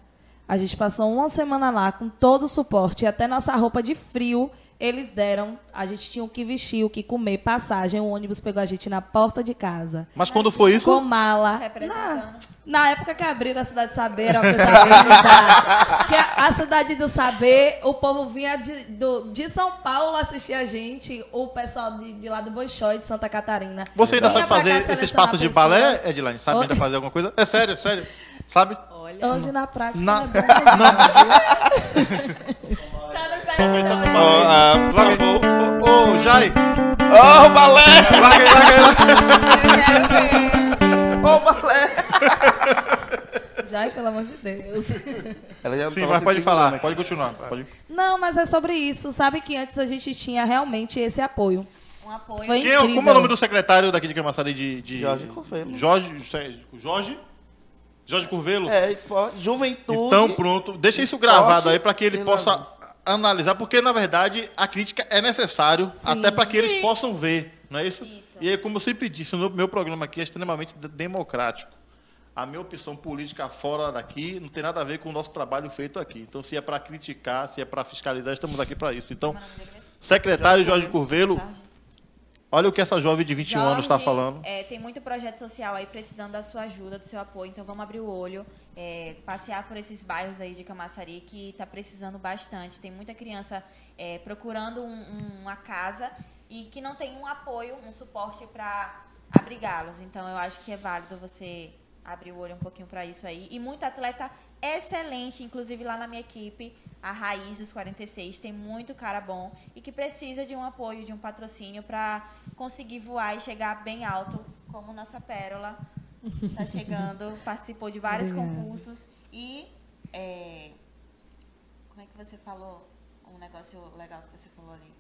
A gente passou uma semana lá com todo o suporte. E até nossa roupa de frio eles deram. A gente tinha o que vestir, o que comer, passagem. O ônibus pegou a gente na porta de casa. Mas quando foi isso? Com mala. Na, Representando. na época que abriram a Cidade de Saber, era o que eu tava que a, a Cidade do Saber, o povo vinha de, do- de São Paulo assistir a gente, o pessoal de, de lá do Boixói, de Santa Catarina. Você ainda sabe cá fazer esses selecionar passos de balé. Edilane? Sabe ainda fazer alguma coisa? É sério, sério. Sabe? Olha. Hoje na prática Na- não é bom mesmo. Ah. Ô, ô, Jai. Ó, o balé! Larga aí, larga aí, larga aí. Ó, o balé! Já, pelo amor de Deus. Ela já Sim, mas pode falar. Pode continuar. Pode. Não, mas é sobre isso. Sabe que antes a gente tinha realmente esse apoio. Um apoio. Foi Quem incrível. como é o nome do secretário daqui de Camaçari de, de... Jorge Curvelo. Jorge, Jorge? Jorge Curvelo? É, esporte, juventude. Então, pronto. Deixa isso esporte gravado aí para que ele possa. Analisar, porque na verdade a crítica é necessário Sim. até para que eles possam ver, não é isso? Isso. E aí, como eu sempre disse, o meu programa aqui é extremamente de- democrático. A minha opção política fora daqui não tem nada a ver com o nosso trabalho feito aqui. Então, se é para criticar, se é para fiscalizar, estamos aqui para isso. Então, secretário Jorge Curvelo, Jorge. Olha o que essa jovem de 21 anos está Jorge, falando. é, tem muito projeto social aí precisando da sua ajuda, do seu apoio. Então vamos abrir o olho, é, passear por esses bairros aí de Camaçari que está precisando bastante. Tem muita criança é, procurando um- uma casa e que não tem um apoio, um suporte para abrigá-los. Então eu acho que é válido você abrir o olho um pouquinho para isso aí. E muito atleta excelente, inclusive lá na minha equipe, a Raiz dos 46, tem muito cara bom e que precisa de um apoio, de um patrocínio para conseguir voar e chegar bem alto, como nossa Pérola está chegando, participou de vários Obrigada. concursos e é, como é que você falou um negócio legal que você falou ali,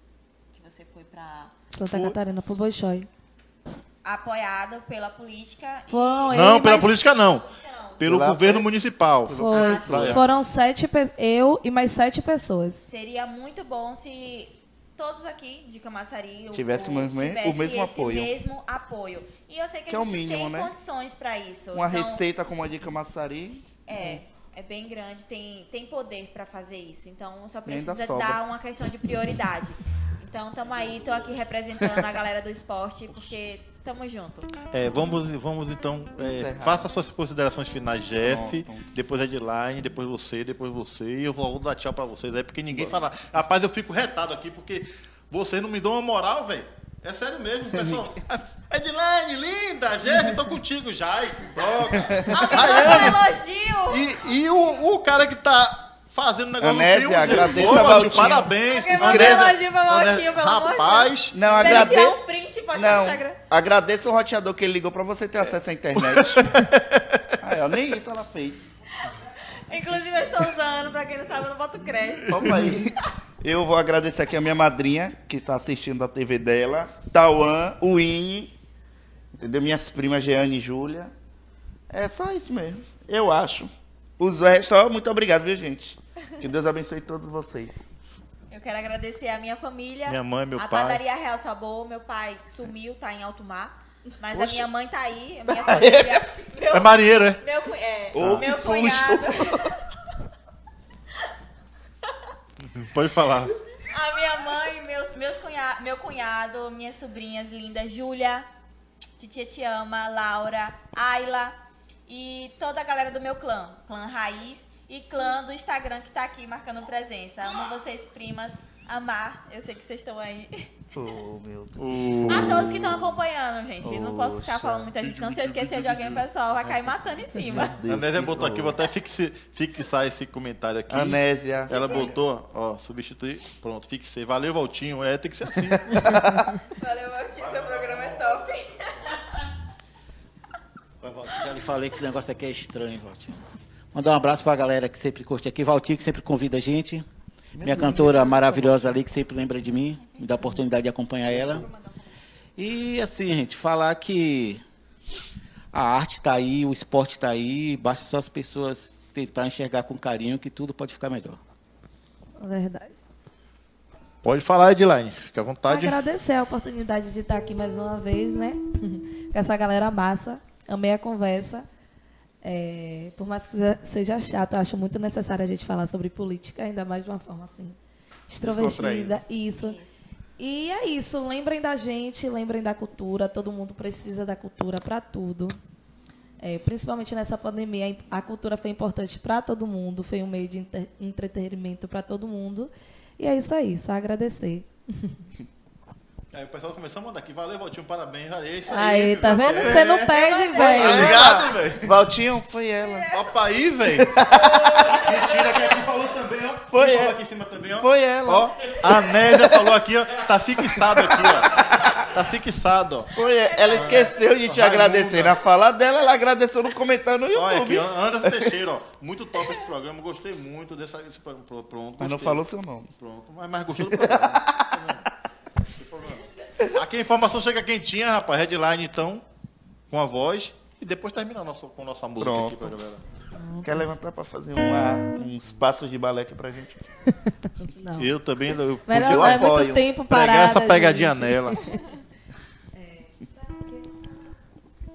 que você foi para Santa Catarina pro Boixói. Apoiado pela política e- Foram Não, eu, pela mas- política não. Pelo Pela- governo municipal. Foi, Ah, foram sete pe- eu e mais sete pessoas. Seria muito bom se todos aqui de Camaçari Tivéssemos o, me- tivesse o mesmo apoio. mesmo apoio. E eu sei que, Que a é o gente mínimo, tem né? condições para isso. Uma Então, receita como a de Camaçari. É, é bem grande, tem, tem poder para fazer isso. Então só E precisa dar uma questão de prioridade. Então tamo aí, tô aqui representando a galera do esporte, porque tamo junto. É, vamos, vamos então. é, faça as suas considerações finais, Jeff. Pronto. Depois Edline, depois você, depois você. E eu vou dar tchau pra vocês aí, porque ninguém fala. Rapaz, eu fico retado aqui, porque vocês não me dão uma moral, velho. É sério mesmo, pessoal. Edline, linda, Jeff, tô contigo, Jai. Droga. elogio! E, e o, o cara que tá fazendo negócio Anésia, no filme, pô, a Valtinho. Parabéns. Escreva- Valtinho, pelo Rapaz, Não, Deve agrade... tirar um print e Não, Instagram. agradeço o roteador que ele ligou pra você ter acesso à internet. Aí, ó, nem isso ela fez. Inclusive eu estou usando, pra quem não sabe, eu não boto crédito. Toma aí. Eu vou agradecer aqui a minha madrinha, que está assistindo a TV dela, Tauan, Winnie, entendeu? Minhas primas Jeane e Júlia. É só isso mesmo, eu acho. Os restos, muito obrigado, viu, gente? Que Deus abençoe todos vocês. Eu quero agradecer a minha família. Minha mãe, meu a pai. padaria Real Sabor. Meu pai sumiu, tá em alto mar. Mas Poxa. a minha mãe tá aí, a minha família. meu, é marinheiro, é? meu, é, Oh, meu que cunhado. Pode falar. A minha mãe, meus, meus cunha, meu cunhado, minhas sobrinhas lindas, Júlia, Titia Te Ama, Laura, Ayla e toda a galera do meu clã, clã Raiz e clã do Instagram que tá aqui marcando presença. Amo vocês, primas. Amar, eu sei que vocês estão aí. Oh, meu Deus. A todos que estão acompanhando, gente. Não posso ficar falando muita gente, não. Se eu esquecer de alguém, o pessoal vai cair matando em cima. A Nésia botou aqui, vou até fixe- fixar esse comentário aqui. Anésia. Ela botou, ó, substituir. Pronto, fixei. Valeu, Valtinho. É, tem que ser assim. Valeu, Martim, seu programa é top. Valtinho, Já lhe falei que esse negócio aqui é estranho, Valtinho. Mandar um abraço pra galera que sempre curte aqui. Valtinho, que sempre convida a gente. Minha cantora maravilhosa ali, que sempre lembra de mim. Me dá a oportunidade de acompanhar ela. E assim, gente, falar que a arte tá aí, o esporte tá aí. Basta só as pessoas tentar enxergar com carinho que tudo pode ficar melhor. Verdade. Pode falar, Edline. Fica à vontade. Agradecer a oportunidade de estar aqui mais uma vez, né? Com essa galera massa. Amei a conversa. É, por mais que seja chato, eu acho muito necessário a gente falar sobre política, ainda mais de uma forma assim, extrovertida. Isso. E é isso. Lembrem da gente, lembrem da cultura. Todo mundo precisa da cultura para tudo. É, principalmente nessa pandemia, a cultura foi importante para todo mundo, foi um meio de entretenimento para todo mundo. E é isso aí, só agradecer. Aí o pessoal começou a mandar aqui. Valeu, Valtinho, parabéns. Valeu, é isso aí. Aí, tá vendo? Você não perde, Tá velho. ligado, velho? Valtinho, foi ela. Opa aí, velho. Mentira, quem aqui falou também, ó. Foi Quem ela. falou aqui em cima também, ó. Foi ela. Ó, a Nésia falou aqui, ó. Tá fixado aqui, ó. Tá fixado, ó. Foi ela. Ela esqueceu de te agradecer. Na fala dela, ela agradeceu no comentário no Olha aqui, YouTube. ó, Anderson Teixeira, ó. Muito top esse programa. Gostei muito dessa, desse programa. Pronto, Pronto, Mas não gostei. falou seu nome. Pronto, mas, mas gostou do programa. Aqui a informação chega quentinha, rapaz. Headline, então, com a voz. E depois termina nosso, com nossa música aqui Pronto. pra galera. Quer levantar pra fazer uma, uns passos de balé aqui pra gente? Não. Eu também. Eu Melhor eu não é muito tempo parada, essa pegadinha gente. nela.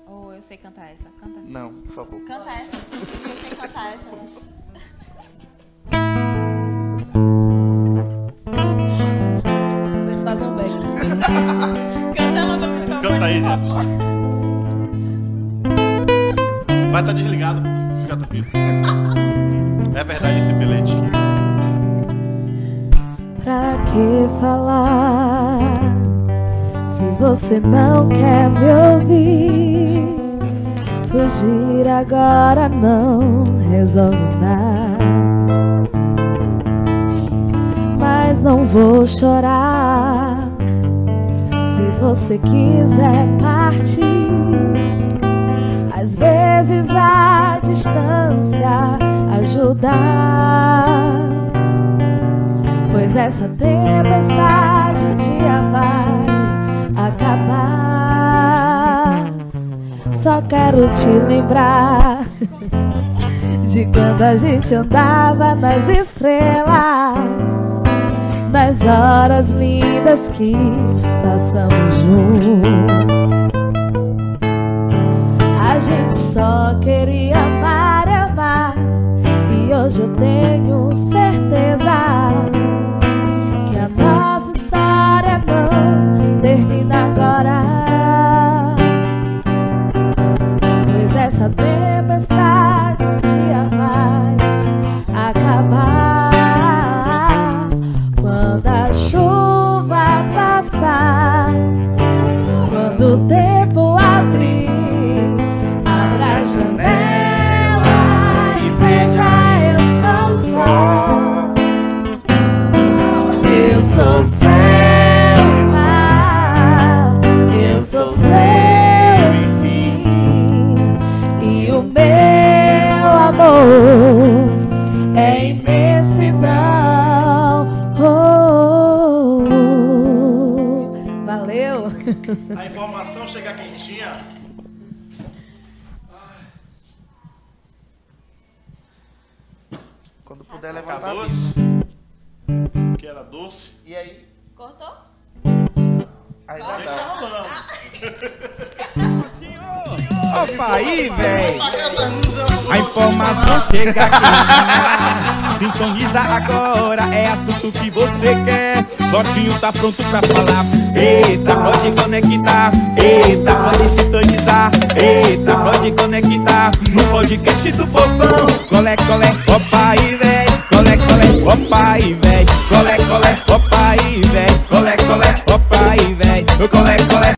Ou eu sei cantar essa. Canta. Não, por favor. Canta essa. Eu sei cantar essa. Cancela meu microfone. Canta aí, favor. Vai estar desligado, fica tranquilo. É verdade esse bilhete. Pra que falar se você não quer me ouvir? Fugir agora não resolve nada. Mas não vou chorar você quiser partir. Às vezes a distância ajudar. Pois essa tempestade um dia vai acabar. Só quero te lembrar de quando a gente andava nas estrelas, nas horas lindas que passamos juntos. A gente só queria amar, amar hoje eu tenho certeza Aí, véi, a informação chega aqui. Sintoniza agora, é assunto que você quer. Botinho tá pronto pra falar. Eita, pode conectar. Eita, pode sintonizar. Eita, pode conectar. No podcast do Popão. Colé, colé, opa aí, véi. Colé, colé, opa aí, véi. Colé, colé, opa aí, véi. Colé, colé, opa aí, véi. Colé, colé.